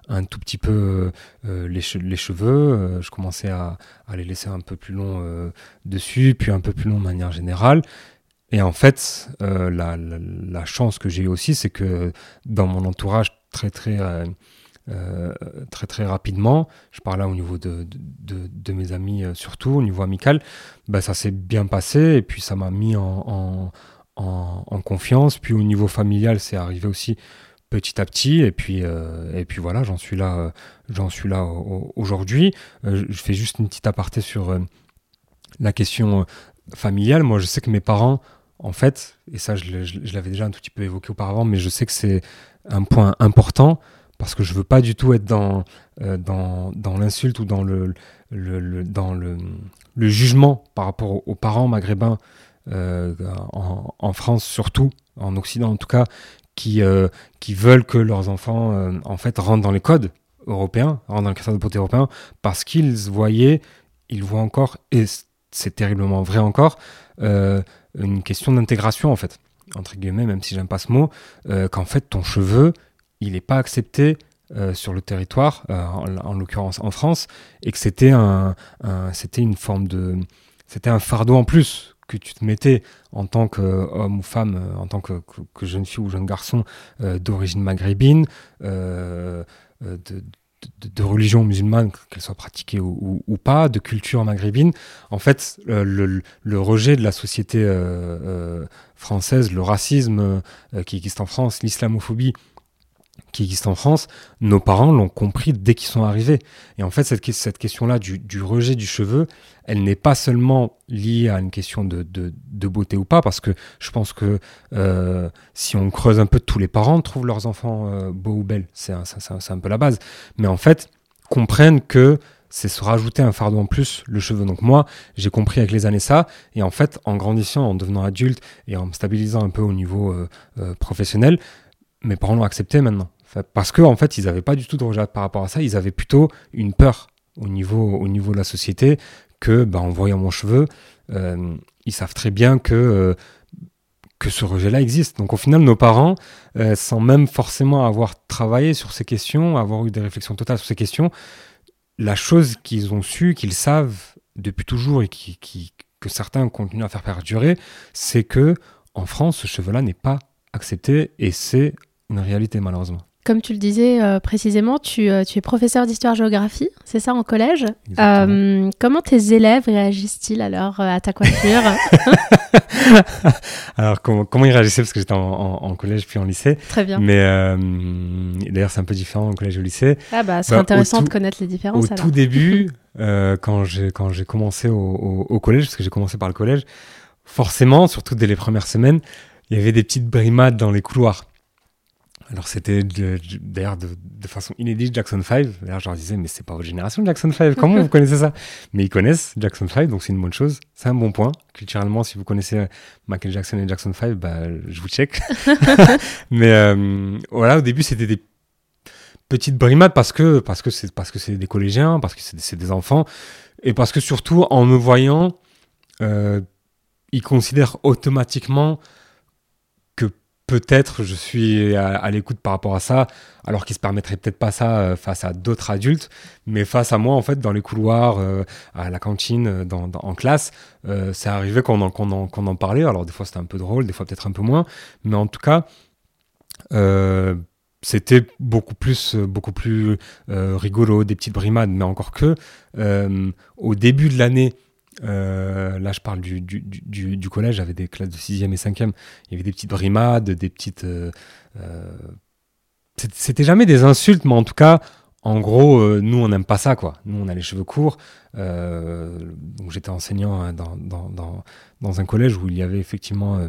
un tout petit peu les, cheveux. je commençais à, à, les laisser un peu plus longs dessus, puis un peu plus longs de manière générale. Et en fait, euh, la, chance que j'ai aussi, c'est que dans mon entourage, très très euh, euh, très très rapidement, je parle là au niveau de, de, mes amis surtout, au niveau amical, bah, ça s'est bien passé et puis ça m'a mis en, en, en, confiance. Puis au niveau familial, c'est arrivé aussi petit à petit et puis et puis voilà, j'en suis là, j'en suis là aujourd'hui. je fais juste une petite aparté sur la question familiale. Moi, je sais que mes parents en fait, et ça je, l'avais déjà un tout petit peu évoqué auparavant, mais je sais que c'est un point important parce que je veux pas du tout être dans, euh, l'insulte ou dans, le, jugement par rapport aux, parents maghrébins euh, en, France surtout, en Occident en tout cas, qui, euh, veulent que leurs enfants en fait rentrent dans les codes européens, rentrent dans le cadre de beauté européen, parce qu'ils voyaient, ils voient encore, et c'est terriblement vrai encore, une question d'intégration en fait, entre guillemets, même si j'aime pas ce mot, euh, qu'en fait ton cheveu, il n'est pas accepté euh, sur le territoire, euh, en, l'occurrence en France, et que c'était un, c'était une forme de, c'était un fardeau en plus que tu te mettais en tant qu'homme ou femme, en tant que, jeune fille ou jeune garçon d'origine maghrébine, de, de, religion musulmane, qu'elle soit pratiquée ou, pas, de culture maghrébine, en fait, le, rejet de la société euh, euh, française, le racisme euh, qui existe en France, l'islamophobie qui existe en France, nos parents l'ont compris dès qu'ils sont arrivés. Et en fait, cette, question-là du, rejet du cheveu, elle n'est pas seulement liée à une question de, beauté ou pas, parce que je pense que euh, si on creuse un peu, tous les parents trouvent leurs enfants euh, beaux ou belles. C'est un, un, peu la base. Mais en fait, comprennent que c'est se rajouter un fardeau en plus, le cheveu. Donc moi, j'ai compris avec les années ça, et en fait, en grandissant, en devenant adulte et en me stabilisant un peu au niveau euh, professionnel, mes parents l'ont accepté maintenant. Parce qu'en en fait, ils n'avaient pas du tout de rejet par rapport à ça. Ils avaient plutôt une peur au niveau, au niveau de la société que, bah, en voyant mon cheveu, euh, ils savent très bien que, euh, que ce rejet-là existe. Donc au final, nos parents, euh, sans même forcément avoir travaillé sur ces questions, avoir eu des réflexions totales sur ces questions, la chose qu'ils ont su, qu'ils savent depuis toujours et que certains continuent à faire perdurer, c'est que en France, ce cheveu-là n'est pas accepté et c'est une réalité malheureusement. Comme tu le disais euh, précisément, tu, euh, tu, es professeur d'histoire-géographie, c'est ça, en collège. Euh, comment tes élèves réagissent-ils alors à ta coiffure Alors, comment, comment, ils réagissaient Parce que j'étais en, collège puis en lycée. Très bien. Mais d'ailleurs, c'est un peu différent en collège et au lycée. Ah bah, c'est bah, intéressant de connaître les différences. Au tout début, quand j'ai commencé au, au collège, parce que j'ai commencé par le collège, forcément, surtout dès les premières semaines, il y avait des petites brimades dans les couloirs. Alors c'était d'ailleurs de, façon inédite Jackson 5. D'ailleurs je leur disais mais c'est pas votre génération Jackson 5, comment vous connaissez ça? Mais ils connaissent Jackson 5 donc c'est une bonne chose, c'est un bon point. Culturellement si vous connaissez Michael Jackson et Jackson 5, bah, je vous check. mais euh, voilà au début c'était des petites brimades parce que parce que c'est parce que c'est des collégiens, parce que c'est des enfants et parce que surtout en me voyant euh, ils considèrent automatiquement peut-être je suis à, l'écoute par rapport à ça, alors qu'il se permettrait peut-être pas ça euh, face à d'autres adultes, mais face à moi, en fait, dans les couloirs, euh, à la cantine, euh, dans, en classe, c'est arrivé qu'on en, qu'on en, en, parlait. Alors, des fois, c'était un peu drôle, des fois, peut-être un peu moins, mais en tout cas, c'était beaucoup plus, beaucoup plus rigolo, des petites brimades, mais encore que, au début de l'année, euh, là, je parle du, du, du, collège, j'avais des classes de 6e et 5e. Il y avait des petites brimades, des petites. Euh, euh, c'était jamais des insultes, mais en tout cas, en gros, nous, on n'aime pas ça, quoi. Nous, on a les cheveux courts. donc, j'étais enseignant dans, dans, dans, dans, un collège où il y avait effectivement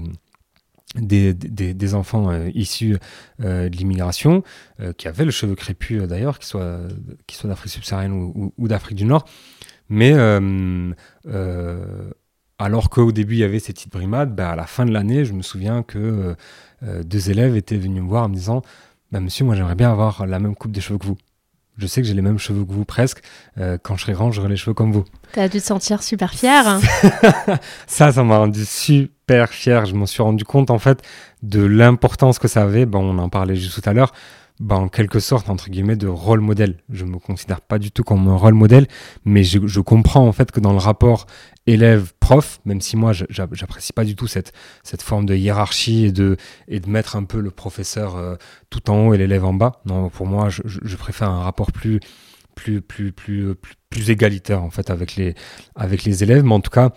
des, des, enfants issus de l'immigration, qui avaient le cheveu crépus d'ailleurs, qu'ils soient, d'Afrique subsaharienne ou, d'Afrique du Nord. Mais alors qu'au début il y avait ces petites brimades, bah, à la fin de l'année, je me souviens que deux élèves étaient venus me voir en me disant bah, Monsieur, moi j'aimerais bien avoir la même coupe de cheveux que vous. Je sais que j'ai les mêmes cheveux que vous presque. quand je serai grand, j'aurai les cheveux comme vous. T'as dû te sentir super fier. ça, ça m'a rendu super fier. Je m'en suis rendu compte en fait de l'importance que ça avait. Bon, on en parlait juste tout à l'heure. Ben, en quelque sorte, entre guillemets, de rôle modèle. Je me considère pas du tout comme un rôle modèle, mais je, je comprends en fait que dans le rapport élève-prof, même si moi j'apprécie pas du tout cette, cette forme de hiérarchie et de, et de mettre un peu le professeur euh, tout en haut et l'élève en bas. Non, pour moi, je, je préfère un rapport plus, plus, plus, plus, plus, égalitaire en fait avec les, avec les élèves. Mais en tout cas,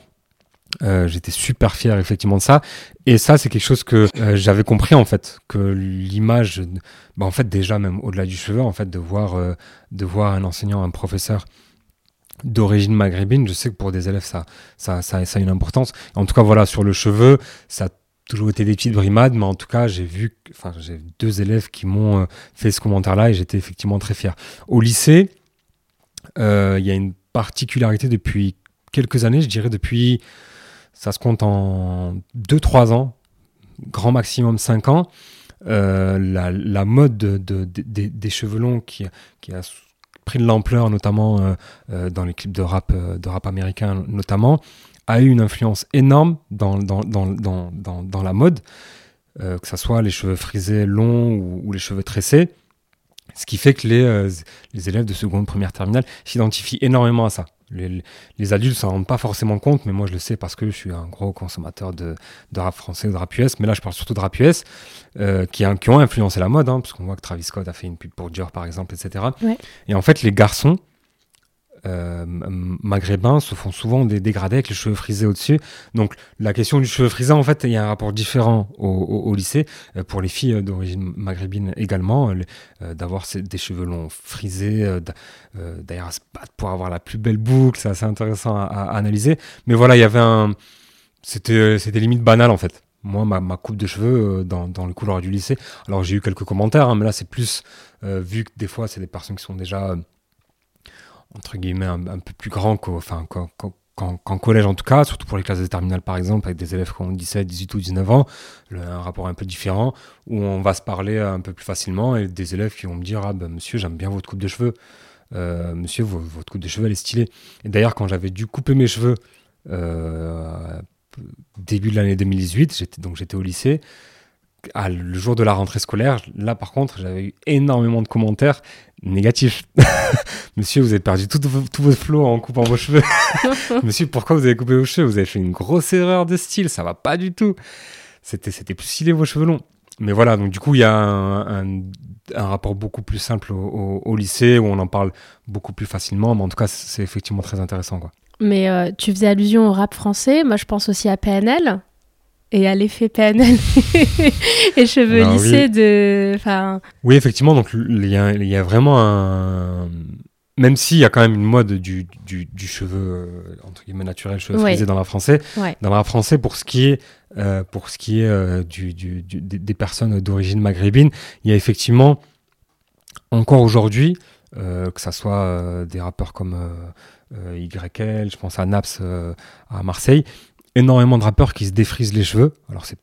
euh, j'étais super fier effectivement de ça. Et ça, c'est quelque chose que euh, j'avais compris en fait, que l'image, bah, en fait déjà même au-delà du cheveu, en fait, de voir, euh, de voir un enseignant, un professeur d'origine maghrébine, je sais que pour des élèves, ça, ça, ça, ça a une importance. En tout cas, voilà, sur le cheveu, ça a toujours été des petites brimades, mais en tout cas, j'ai vu, enfin, j'ai deux élèves qui m'ont fait ce commentaire-là et j'étais effectivement très fier. Au lycée, il y a une particularité depuis quelques années, je dirais depuis, ça se compte en 2-3 ans, grand maximum 5 ans, euh, la, mode de, des cheveux longs qui, a pris de l'ampleur, notamment euh, dans les clips de rap, américain notamment, a eu une influence énorme dans, la mode, que ce soit les cheveux frisés longs ou les cheveux tressés. Ce qui fait que euh, les élèves de seconde, première, terminale s'identifient énormément à ça. Les, les adultes s'en rendent pas forcément compte, mais moi je le sais parce que je suis un gros consommateur de, de rap français, de rap US. Mais là, je parle surtout de rap US euh, qui, qui, ont influencé la mode, hein, parce qu'on voit que Travis Scott a fait une pub pour Dior par exemple, etc. Et en fait, les garçons, euh, maghrébins se font souvent des dégradés avec les cheveux frisés au-dessus. Donc la question du cheveu frisé, en fait, il y a un rapport différent au, lycée. Euh, pour les filles d'origine maghrébine également, euh, d'avoir des cheveux longs frisés, d'ailleurs pour avoir la plus belle boucle, c'est assez intéressant à, analyser. Mais voilà, il y avait un... C'était limite banal en fait moi, ma, coupe de cheveux dans, dans, le couloir du lycée. Alors, j'ai eu quelques commentaires, hein, mais là, c'est plus vu que des fois, c'est des personnes qui sont déjà entre guillemets, un, peu plus grand qu'en enfin, collège en tout cas, surtout pour les classes de terminale par exemple, avec des élèves qui ont 17, 18 ou 19 ans, un rapport un peu différent, où on va se parler un peu plus facilement, et des élèves qui vont me dire Ah ben monsieur, j'aime bien votre coupe de cheveux, euh, monsieur, votre coupe de cheveux elle est stylée. Et d'ailleurs, quand j'avais dû couper mes cheveux euh, début de l'année 2018, j'étais, donc j'étais au lycée, le jour de la rentrée scolaire, là par contre, j'avais eu énormément de commentaires négatifs. Monsieur, vous avez perdu tout, tout votre flow en coupant vos cheveux. Monsieur, pourquoi vous avez coupé vos cheveux? Vous avez fait une grosse erreur de style, ça va pas du tout. C'était, c'était plus stylé vos cheveux longs. Mais voilà, donc du coup, il y a un, rapport beaucoup plus simple au, lycée où on en parle beaucoup plus facilement. Mais en tout cas, c'est effectivement très intéressant. Quoi. Mais euh, tu faisais allusion au rap français. Moi, je pense aussi à PNL et à l'effet PNL et cheveux lissés de. Enfin... Oui, effectivement, donc il y, a, vraiment un. Même s'il y a quand même une mode du, du, cheveu, euh, entre guillemets, naturel, cheveux frisés dans la français, dans la français, pour ce qui est, euh, pour ce qui est euh, du, des personnes d'origine maghrébine, il y a effectivement, encore aujourd'hui, que ça soit des rappeurs comme YL, je pense à Naps à Marseille, énormément de rappeurs qui se défrisent les cheveux. Alors c'est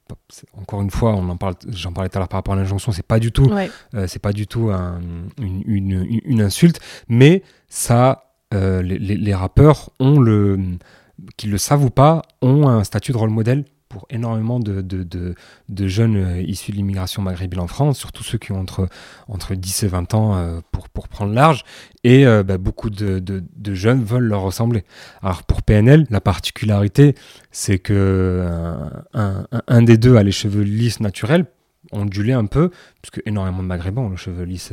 encore une fois, on en parle, j'en parlais tout à l'heure par rapport à l'injonction, c'est pas du tout, euh, c'est pas du tout une, une, une, insulte, mais ça, euh, les, les, rappeurs ont le, qu'ils le savent ou pas, ont un statut de rôle modèle pour énormément de, de, de, jeunes euh, issus de l'immigration maghrébine en France, surtout ceux qui ont entre, entre 10 et 20 ans euh, pour, pour prendre large. Et euh, bah, beaucoup de, jeunes veulent leur ressembler. Alors pour PNL, la particularité, c'est que un, un, des deux a les cheveux lisses naturels, ondulés un peu, puisque énormément de maghrébins ont les cheveux lisses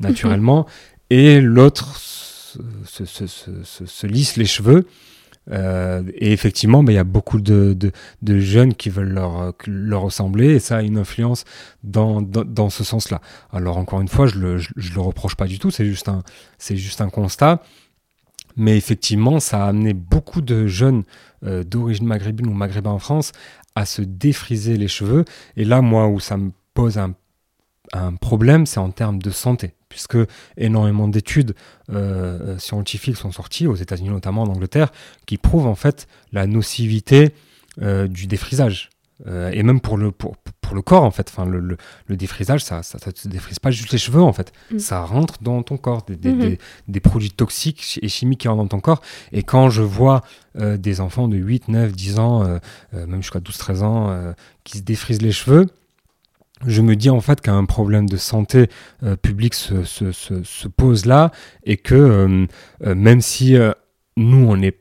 naturellement, et l'autre se, se, se, se, lisse les cheveux et effectivement, bah, il y a beaucoup de, de, jeunes qui veulent leur, leur, ressembler et ça a une influence dans, dans, dans ce sens-là. Alors encore une fois, je le, je, le reproche pas du tout, c'est juste, un, juste un constat. Mais effectivement, ça a amené beaucoup de jeunes euh, d'origine maghrébine ou maghrébin en France à se défriser les cheveux. Et là, moi, où ça me pose un, problème, c'est en termes de santé, puisque énormément d'études euh, scientifiques sont sorties, aux États-Unis notamment, en Angleterre, qui prouvent en fait la nocivité euh, du défrisage. Euh, et même pour le, pour, pour, le corps en fait. Enfin, le, le, défrisage, ça ne te défrise pas juste les cheveux en fait. Mm. Ça rentre dans ton corps, des, des, mm-hmm. des, produits toxiques et chimiques qui rentrent dans ton corps. Et quand je vois euh, des enfants de 8, 9, 10 ans, euh, même jusqu'à 12, 13 ans, qui se défrisent les cheveux, je me dis en fait qu'un problème de santé publique se, se, se, se, pose là et que même si nous on est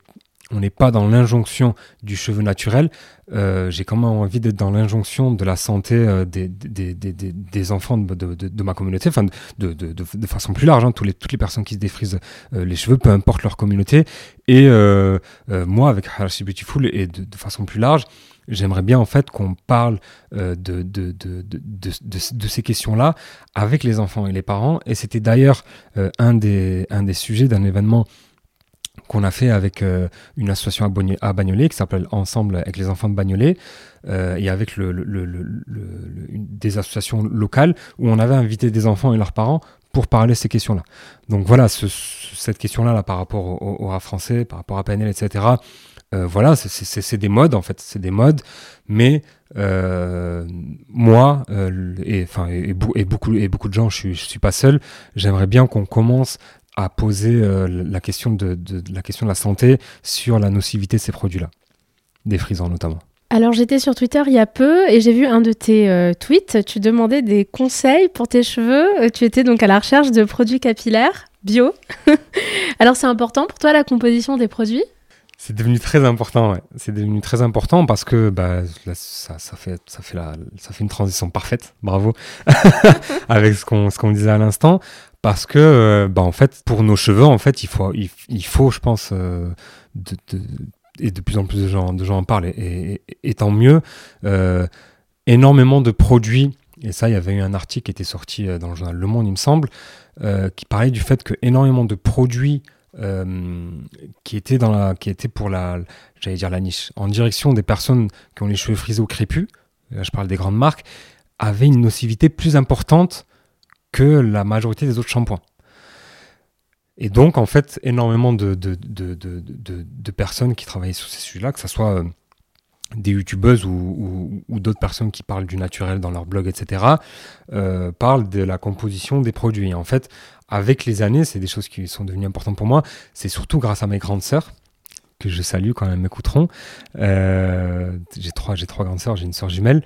on n'est pas dans l'injonction du cheveu naturel. Euh, j'ai quand même envie d'être dans l'injonction de la santé euh, des, enfants de, ma communauté, enfin de, façon plus large, hein, toutes les personnes qui se défrisent euh, les cheveux, peu importe leur communauté. Et moi, avec Harashi Beautiful et de, façon plus large, j'aimerais bien en fait qu'on parle de, de, de, de, ces questions-là avec les enfants et les parents. Et c'était d'ailleurs un, des, un des sujets d'un événement qu'on a fait avec euh, une association à, Bagnolet qui s'appelle Ensemble avec les enfants de Bagnolet euh, et avec le, des associations locales où on avait invité des enfants et leurs parents pour parler de ces questions-là. Donc voilà, cette question-là là, par rapport au, au, français, par rapport à PNL, etc. Euh, voilà, c'est des modes en fait, c'est des modes, mais moi et, enfin, et, beaucoup, et beaucoup de gens, je je suis pas seul, j'aimerais bien qu'on commence à poser euh, la, question de, la question de la santé sur la nocivité de ces produits-là, des frisants notamment. Alors j'étais sur Twitter il y a peu et j'ai vu un de tes euh, tweets. Tu demandais des conseils pour tes cheveux. Euh, tu étais donc à la recherche de produits capillaires bio. Alors c'est important pour toi la composition des produits? C'est devenu très important. C'est devenu très important parce que bah, ça, fait, ça, fait la, ça fait une transition parfaite, bravo, avec ce qu'on qu'on disait à l'instant. Parce que euh, bah, en fait pour nos cheveux en fait il faut il, faut je pense euh, et de plus en plus de gens de gens en parlent et, tant mieux euh, énormément de produits et ça il y avait eu un article qui était sorti dans le journal Le Monde il me semble qui parlait du fait que énormément de produits qui étaient dans la qui étaient pour la j'allais dire la niche en direction des personnes qui ont les cheveux frisés ou crépus là je parle des grandes marques avaient une nocivité plus importante que la majorité des autres shampoings. Et donc, en fait, énormément de, de, de, de personnes qui travaillent sur ces sujets-là, que ce soit euh, des youtubeuses ou, d'autres personnes qui parlent du naturel dans leur blog, etc., euh, parlent de la composition des produits. Et en fait, avec les années, c'est des choses qui sont devenues importantes pour moi. C'est surtout grâce à mes grandes sœurs, que je salue quand elles m'écouteront. Euh, j'ai trois, trois grandes sœurs, j'ai une sœur jumelle,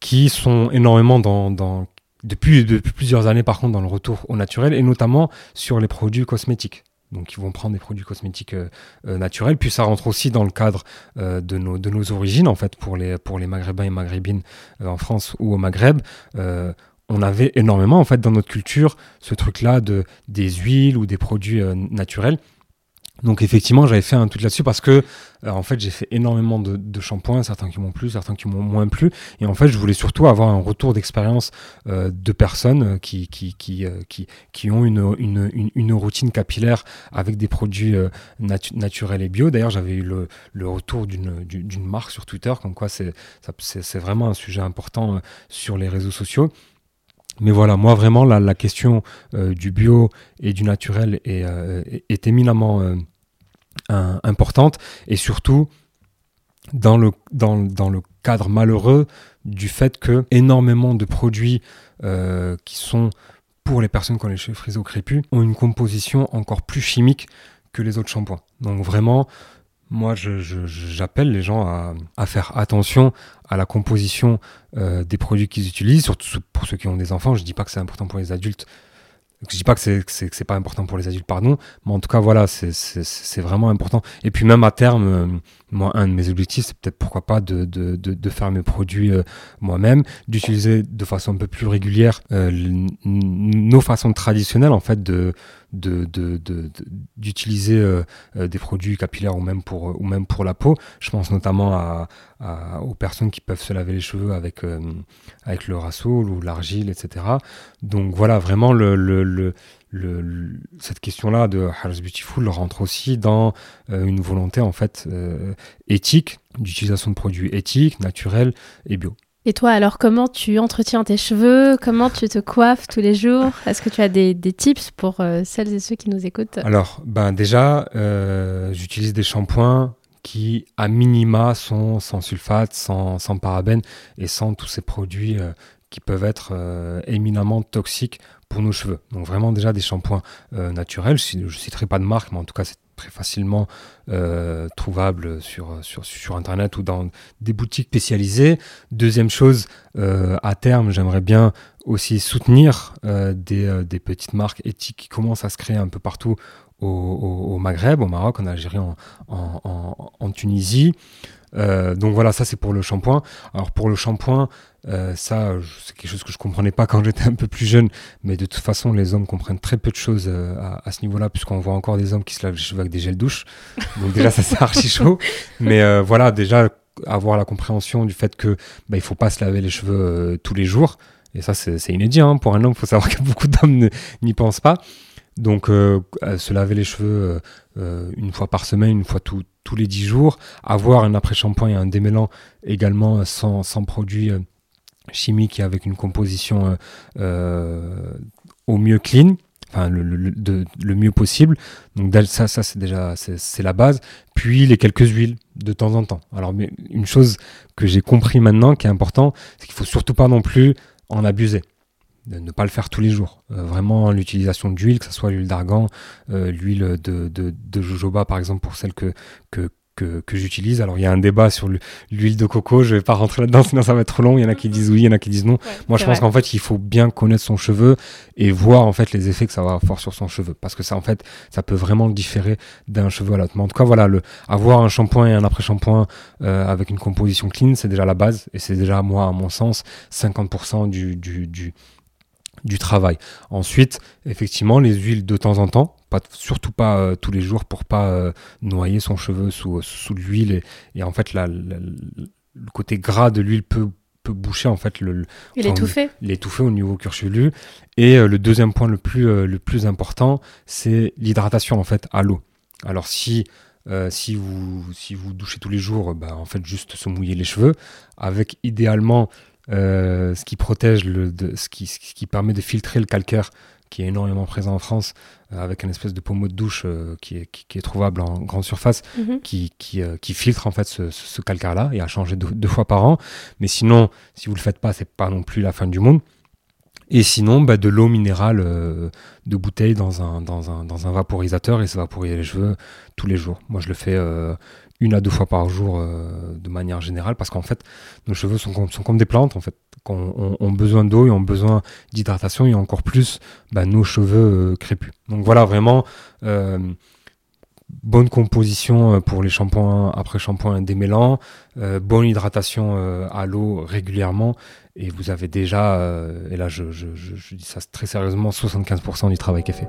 qui sont énormément dans, dans depuis, depuis plusieurs années par contre dans le retour au naturel et notamment sur les produits cosmétiques. Donc ils vont prendre des produits cosmétiques euh, euh, naturels. Puis ça rentre aussi dans le cadre euh, de, nos, origines, en fait, pour les, Maghrébins et Maghrébines en France ou au Maghreb. on avait énormément, en fait, dans notre culture, ce truc-là de, des huiles ou des produits naturels donc effectivement, j'avais fait un truc là-dessus parce que euh, en fait, j'ai fait énormément de, de shampoings, certains qui m'ont plu, certains qui m'ont moins plu, et en fait, je voulais surtout avoir un retour d'expérience euh, de personnes qui qui qui, euh, qui, qui ont une, une, une, routine capillaire avec des produits naturels et bio. D'ailleurs, j'avais eu le, le retour d'une marque sur Twitter, comme quoi c'est vraiment un sujet important sur les réseaux sociaux. Mais voilà, moi vraiment, la, la question du bio et du naturel est, est éminemment importante et surtout dans le, dans, dans, le cadre malheureux du fait que énormément de produits euh, qui sont pour les personnes qui ont les cheveux frisés ou crépus ont une composition encore plus chimique que les autres shampoings. Donc vraiment, moi j'appelle les gens à, faire attention à la composition euh, des produits qu'ils utilisent, surtout pour ceux qui ont des enfants. Je dis pas que c'est important pour les adultes, je dis pas que c'est pas important pour les adultes, pardon, mais en tout cas voilà, c'est vraiment important. Et puis même à terme, euh, moi, un de mes objectifs, c'est peut-être pourquoi pas de, de, de, faire mes produits euh, moi-même, d'utiliser de façon un peu plus régulière euh, nos façons traditionnelles en fait de d'utiliser euh, des produits capillaires ou même pour ou même pour la peau. Je pense notamment à, aux personnes qui peuvent se laver les cheveux avec avec le rassoul ou l'argile, etc. Donc voilà, vraiment le, cette question-là de Harris Beautiful rentre aussi dans euh, une volonté en fait euh, éthique d'utilisation de produits éthiques, naturels et bio. Et toi, alors, comment tu entretiens tes cheveux? Comment tu te coiffes tous les jours? Est-ce que tu as des, des tips pour euh, celles et ceux qui nous écoutent? Alors, ben déjà, j'utilise des shampoings qui, à minima, sont sans sulfate, sans, sans parabènes et sans tous ces produits qui peuvent être éminemment toxiques pour nos cheveux. Donc vraiment déjà des shampoings euh, naturels. Je ne citerai pas de marque, mais en tout cas c'est très facilement euh, trouvable sur, Internet ou dans des boutiques spécialisées. Deuxième chose, euh, à terme, j'aimerais bien aussi soutenir des, petites marques éthiques qui commencent à se créer un peu partout au, Maghreb, au Maroc, en Algérie, en Tunisie. Euh, donc voilà, ça c'est pour le shampoing. Alors pour le shampoing, euh, ça c'est quelque chose que je comprenais pas quand j'étais un peu plus jeune, mais de toute façon les hommes comprennent très peu de choses euh, à, ce niveau-là, puisqu'on voit encore des hommes qui se lavent les cheveux avec des gels douche. Donc déjà ça c'est archi chaud. Mais voilà, déjà avoir la compréhension du fait que bah, il faut pas se laver les cheveux tous les jours. Et ça c'est inédit hein. pour un homme. Il faut savoir que beaucoup d'hommes n'y pensent pas. Donc se laver les cheveux une fois par semaine, une fois tout, tous les 10 jours, avoir un après-shampoing et un démêlant également sans, sans produits euh, chimiques et avec une composition euh, euh, au mieux clean, enfin le, le, mieux possible. Donc ça, ça c'est déjà c'est la base. Puis les quelques huiles de temps en temps. Alors une chose que j'ai compris maintenant qui est important, c'est qu'il faut surtout pas non plus en abuser de ne pas le faire tous les jours. Euh, vraiment, l'utilisation d'huile, que ce soit l'huile d'argan, euh, l'huile de, de, jojoba, par exemple, pour celle que, que, que, j'utilise. Alors, il y a un débat sur l'huile de coco. Je vais pas rentrer là-dedans, sinon ça va être trop long. Il y en a qui disent oui, il y en a qui disent non. Moi, je pense qu'en fait, il faut bien connaître son cheveu et voir, en fait, les effets que ça va avoir sur son cheveu. Parce que ça, en fait, ça peut vraiment le différer d'un cheveu à l'autre. Mais en tout cas, voilà, le, avoir un shampoing et un après-shampoing euh, avec une composition clean, c'est déjà la base. Et c'est déjà, moi, à mon sens, 50% du, du, du du travail. Ensuite, effectivement, les huiles de temps en temps, pas, surtout pas euh, tous les jours pour pas euh, noyer son cheveu sous, sous l'huile. Et, en fait, la, le côté gras de l'huile peut, peut boucher en fait le, l'étouffer l'étouffer au niveau curchelu et euh, le deuxième point le plus le plus important c'est l'hydratation en fait à l'eau alors si si vous si vous douchez tous les jours bah, en fait juste se mouiller les cheveux avec idéalement euh, ce qui protège, le, ce, qui, ce, qui, permet de filtrer le calcaire qui est énormément présent en France, euh, avec une espèce de pommeau de douche euh, qui, est, qui, est, trouvable en grande surface, qui, qui, qui, filtre en fait ce, ce calcaire-là et à changer deux, fois par an. Mais sinon, si vous le faites pas, c'est pas non plus la fin du monde. Et sinon, bah, de l'eau minérale de bouteille dans un, dans, un, dans un vaporisateur et se vaporiser les cheveux tous les jours. Moi, je le fais une à deux fois par jour euh, de manière générale parce qu'en fait nos cheveux sont comme, des plantes en fait. Qu'on ont besoin d'eau et ont besoin d'hydratation et encore plus bah, nos cheveux euh, crépus. Donc voilà vraiment euh, bonne composition pour les shampoings après shampoing démêlant bonne hydratation à l'eau régulièrement. Et vous avez déjà et là je, je, je dis ça très sérieusement 75% du travail qui est fait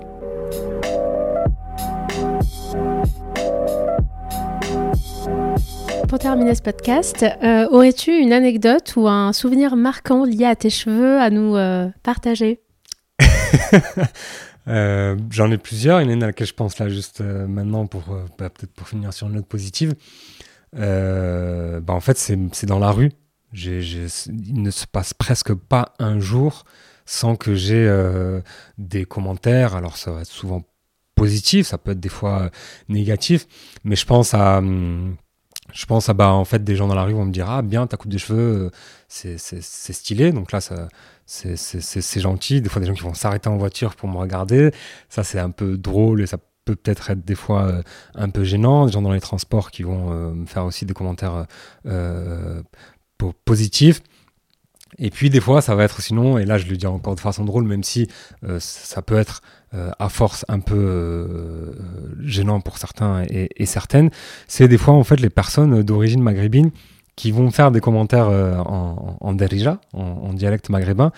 pour terminer ce podcast, euh, aurais-tu une anecdote ou un souvenir marquant lié à tes cheveux à nous euh, partager? Euh, J'en ai plusieurs. Il y en a à laquelle je pense là juste maintenant pour bah, peut-être pour finir sur une note positive. Bah, en fait, c'est dans la rue. il ne se passe presque pas un jour sans que j'ai des commentaires. Alors ça va être souvent positif, ça peut être des fois négatif, mais je pense à hum, je pense à bah en fait des gens dans la rue vont me dire ah bien ta coupe de cheveux c'est stylé. Donc là c'est gentil. Des fois des gens qui vont s'arrêter en voiture pour me regarder. Ça c'est un peu drôle et ça peut peut-être être des fois euh, un peu gênant. Des gens dans les transports qui vont euh, me faire aussi des commentaires euh, positifs et puis des fois ça va être sinon et là je le dis encore de façon drôle même si ça peut être à force un peu gênant pour certains et, certaines, c'est des fois en fait les personnes d'origine maghrébine qui vont faire des commentaires en, en derija, en, dialecte maghrébin,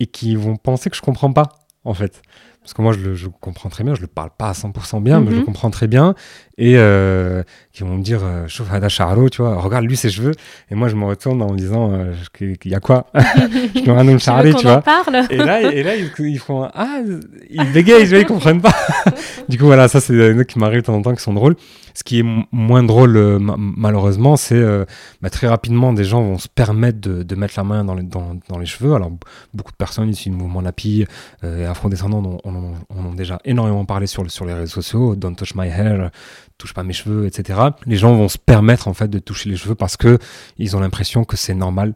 et qui vont penser que je comprends pas en fait. Parce que moi, je le je comprends très bien, je le parle pas à 100% bien, mais je le mhm. comprends très bien. Et euh, qui vont me dire, euh, Hada Charlo, tu vois, regarde lui ses cheveux. Et moi, je me retourne en me disant, euh, qu'il y a quoi? Je me rends Charlie, tu vois. Parle? Et là, et là ils, font, ah, ils bégayent, ils comprennent pas. du coup, voilà, ça, c'est des trucs qui m'arrivent de temps en temps qui sont drôles. Ce qui est moins drôle, euh, malheureusement, c'est euh, bah, très rapidement, des gens vont se permettre de, de mettre la main dans les, dans, dans, les cheveux. Alors, beaucoup de personnes ici du mouvement Napi euh, et afro-descendants on, on, a déjà énormément parlé sur, sur les réseaux sociaux. Don't touch my hair, touche pas mes cheveux, etc. Les gens vont se permettre en fait de toucher les cheveux parce que ils ont l'impression que c'est normal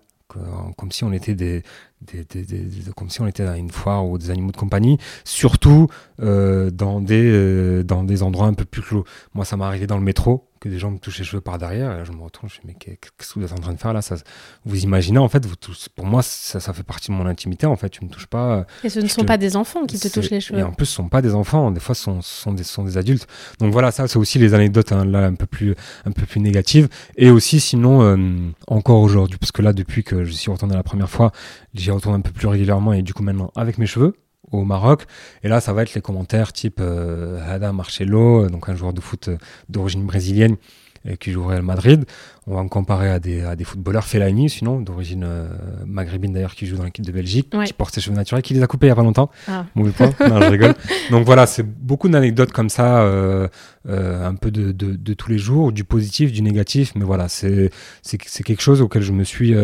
comme si on était des, des, des, des, comme si on était à une foire ou des animaux de compagnie, surtout euh, dans, des, euh, dans des endroits un peu plus clos. Moi, ça m'est arrivé dans le métro que des gens me touchent les cheveux par derrière. Et je me retourne, je me dis, mais qu'est-ce que vous êtes en train de faire là? Ça, Vous imaginez, en fait, vous pour moi, ça, ça, fait partie de mon intimité. En fait, tu me touches pas. Et ce ne sont pas des enfants qui te touchent les cheveux. Et en plus, ce sont pas des enfants. Des fois, ce sont, sont, des, sont des adultes. Donc voilà, ça, c'est aussi les anecdotes hein, là un peu plus, un peu plus négatives. Et aussi, sinon, euh, encore aujourd'hui, parce que là, depuis que je suis retourné la première fois, j'y retourne un peu plus régulièrement et du coup maintenant avec mes cheveux au Maroc. Et là, ça va être les commentaires type euh, Hada Marcelo, donc un joueur de foot euh, d'origine brésilienne qui jouerait à Madrid. On va me comparer à des, à des footballeurs Fellaini, sinon, d'origine euh, maghrébine d'ailleurs, qui joue dans l'équipe de Belgique, qui porte ses cheveux naturels, qui les a coupés il y a pas longtemps. Ah. non, je rigole. Donc voilà, c'est beaucoup d'anecdotes comme ça, euh, euh, un peu de, de, de, tous les jours, du positif, du négatif, mais voilà, c'est quelque chose auquel je me suis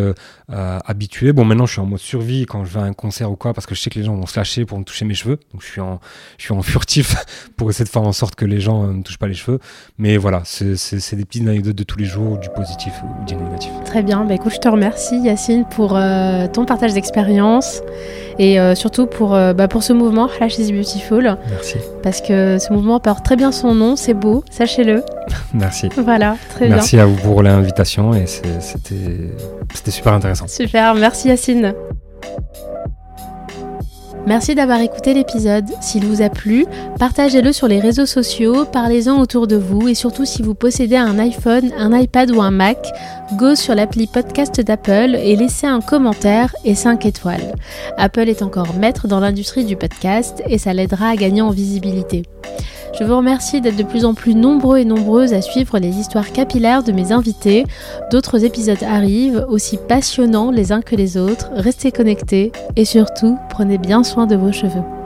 habitué. Bon, maintenant, je suis en mode survie quand je vais à un concert ou quoi, parce que je sais que les gens vont se lâcher pour me toucher mes cheveux. Donc je suis en, je suis en furtif pour essayer de faire en sorte que les gens ne touchent pas les cheveux. Mais voilà, c'est des petites anecdotes de tous les jours, du positif ou du négatif. Très bien, bah, écoute, je te remercie Yacine pour euh, ton partage d'expérience et euh, surtout pour, euh, bah, pour ce mouvement Flash is Beautiful. Merci. Parce que ce mouvement porte très bien son nom, c'est beau, sachez-le. Merci. Voilà, très bien. Merci à vous pour l'invitation et c'était super intéressant. Super, merci Yacine. Merci d'avoir écouté l'épisode. S'il vous a plu, partagez-le sur les réseaux sociaux, parlez-en autour de vous et surtout si vous possédez un iPhone, un iPad ou un Mac, go sur l'appli podcast d'Apple et laissez un commentaire et 5 étoiles. Apple est encore maître dans l'industrie du podcast et ça l'aidera à gagner en visibilité. Je vous remercie d'être de plus en plus nombreux et nombreuses à suivre les histoires capillaires de mes invités. D'autres épisodes arrivent, aussi passionnants les uns que les autres. Restez connectés et surtout, prenez bien de vos cheveux.